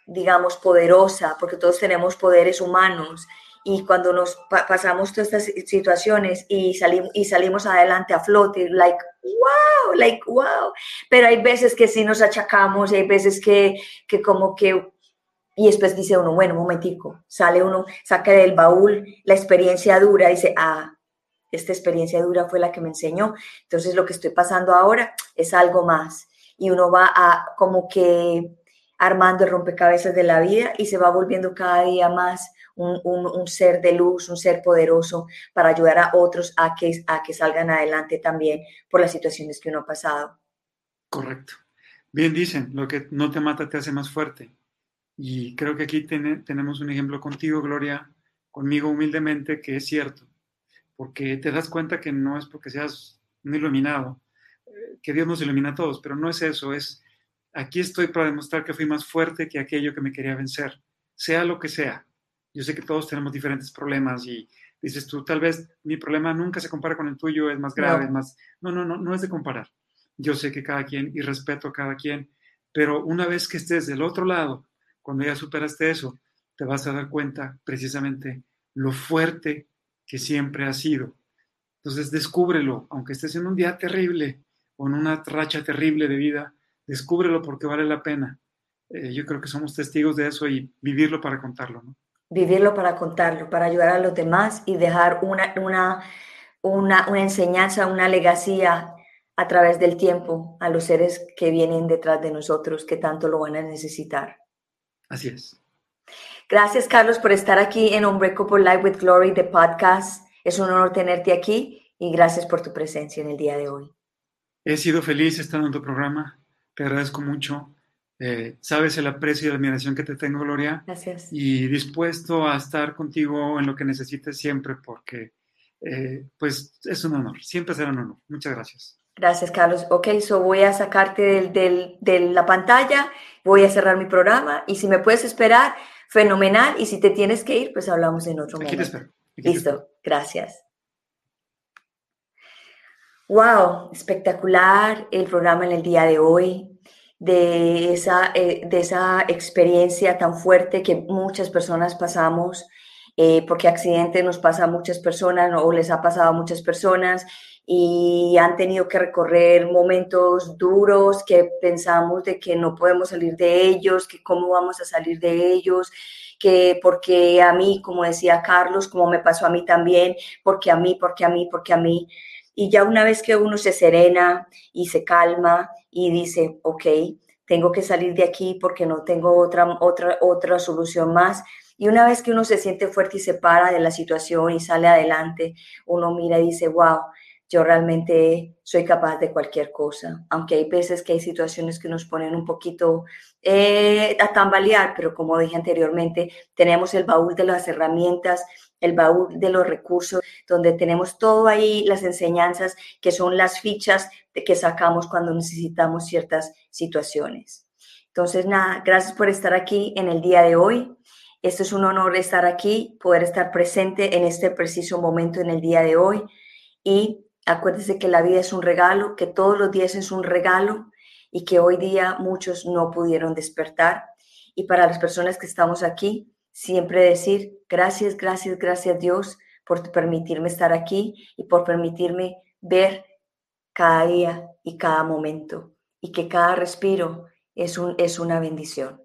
digamos, poderosa, porque todos tenemos poderes humanos y cuando nos pasamos todas estas situaciones y, salimos y salimos adelante a flote, like, wow, like, wow. Pero hay veces que sí nos achacamos y hay veces que, que como que, y después dice uno, bueno, un momentico, sale uno, saca del baúl la experiencia dura, dice, ah, esta experiencia dura fue la que me enseñó, entonces lo que estoy pasando ahora es algo más. Y uno va a como que armando el rompecabezas de la vida y se va volviendo cada día más un, ser de luz, un ser poderoso para ayudar a otros a que, a que salgan adelante también por las situaciones que uno ha pasado. Correcto. Bien dicen, lo que no te mata te hace más fuerte. Y creo que aquí tenemos un ejemplo contigo, Gloria, conmigo humildemente, que es cierto, porque te das cuenta que no es porque seas un iluminado, eh, que Dios nos ilumina a todos, pero no es eso, es aquí estoy para demostrar que fui más fuerte que aquello que me quería vencer, sea lo que sea. Yo sé que todos tenemos diferentes problemas y dices tú, tal vez mi problema nunca se compara con el tuyo, es más grave, es más... No, no, no, no es de comparar. Yo sé que cada quien, y respeto a cada quien, pero una vez que estés del otro lado, cuando ya superaste eso, te vas a dar cuenta precisamente lo fuerte que siempre has sido. Entonces, descúbrelo, aunque estés en un día terrible o en una racha terrible de vida, descúbrelo porque vale la pena. Eh, yo creo que somos testigos de eso y vivirlo para contarlo, vivirlo para contarlo, para ayudar a los demás y dejar una, una, una, una enseñanza, una legacía a través del tiempo a los seres que vienen detrás de nosotros, que tanto lo van a necesitar. Así es. Gracias, Carlos, por estar aquí en Unbreakable Life with Glory, de podcast. Es un honor tenerte aquí y gracias por tu presencia en el día de hoy. He sido feliz estando en tu programa. Te agradezco mucho. Eh, sabes el aprecio y la admiración que te tengo, Gloria. Gracias. Y dispuesto a estar contigo en lo que necesites siempre, porque eh, pues es un honor, siempre será un honor. Muchas gracias. Gracias, Carlos. Ok, so voy a sacarte de la pantalla, voy a cerrar mi programa y si me puedes esperar, fenomenal. Y si te tienes que ir, pues hablamos en otro momento. Aquí te espero. Listo, gracias. Wow, espectacular el programa en el día de hoy de esa, eh, de esa experiencia tan fuerte que muchas personas pasamos, eh, porque accidente nos pasa a muchas personas o les ha pasado a muchas personas y han tenido que recorrer momentos duros que pensamos de que no podemos salir de ellos, que cómo vamos a salir de ellos, que porque a mí, como decía Carlos, como me pasó a mí también, porque a mí, porque a mí, porque a mí. Y ya una vez que uno se serena y se calma y dice, ok, tengo que salir de aquí porque no tengo otra, otra, otra solución más. Y una vez que uno se siente fuerte y se para de la situación y sale adelante, uno mira y dice, wow, yo realmente soy capaz de cualquier cosa, aunque hay veces que hay situaciones que nos ponen un poquito eh, a tambalear, pero como dije anteriormente, tenemos el baúl de las herramientas, el baúl de los recursos, donde tenemos todo ahí, las enseñanzas, que son las fichas que sacamos cuando necesitamos ciertas situaciones. Entonces, nada, gracias por estar aquí en el día de hoy. Esto es un honor estar aquí, poder estar presente en este preciso momento en el día de hoy y Acuérdese que la vida es un regalo, que todos los días es un regalo y que hoy día muchos no pudieron despertar. Y para las personas que estamos aquí, siempre decir gracias, gracias, gracias Dios por permitirme estar aquí y por permitirme ver cada día y cada momento y que cada respiro es, un, es una bendición.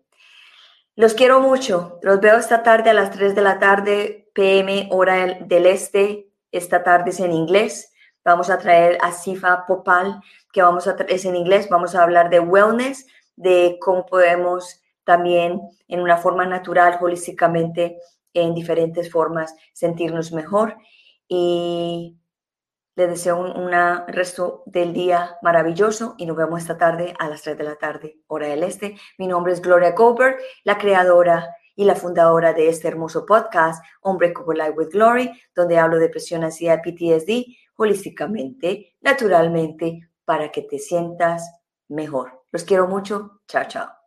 Los quiero mucho. Los veo esta tarde a las 3 de la tarde, PM, hora del este. Esta tarde es en inglés. Vamos a traer a Sifa Popal, que vamos a es en inglés, vamos a hablar de wellness, de cómo podemos también en una forma natural, holísticamente, en diferentes formas, sentirnos mejor. Y les deseo un resto del día maravilloso y nos vemos esta tarde a las 3 de la tarde, hora del este. Mi nombre es Gloria Goldberg, la creadora y la fundadora de este hermoso podcast, Hombre como Life with Glory, donde hablo de presión, ansiedad, PTSD, holísticamente, naturalmente, para que te sientas mejor. Los quiero mucho. Chao, chao.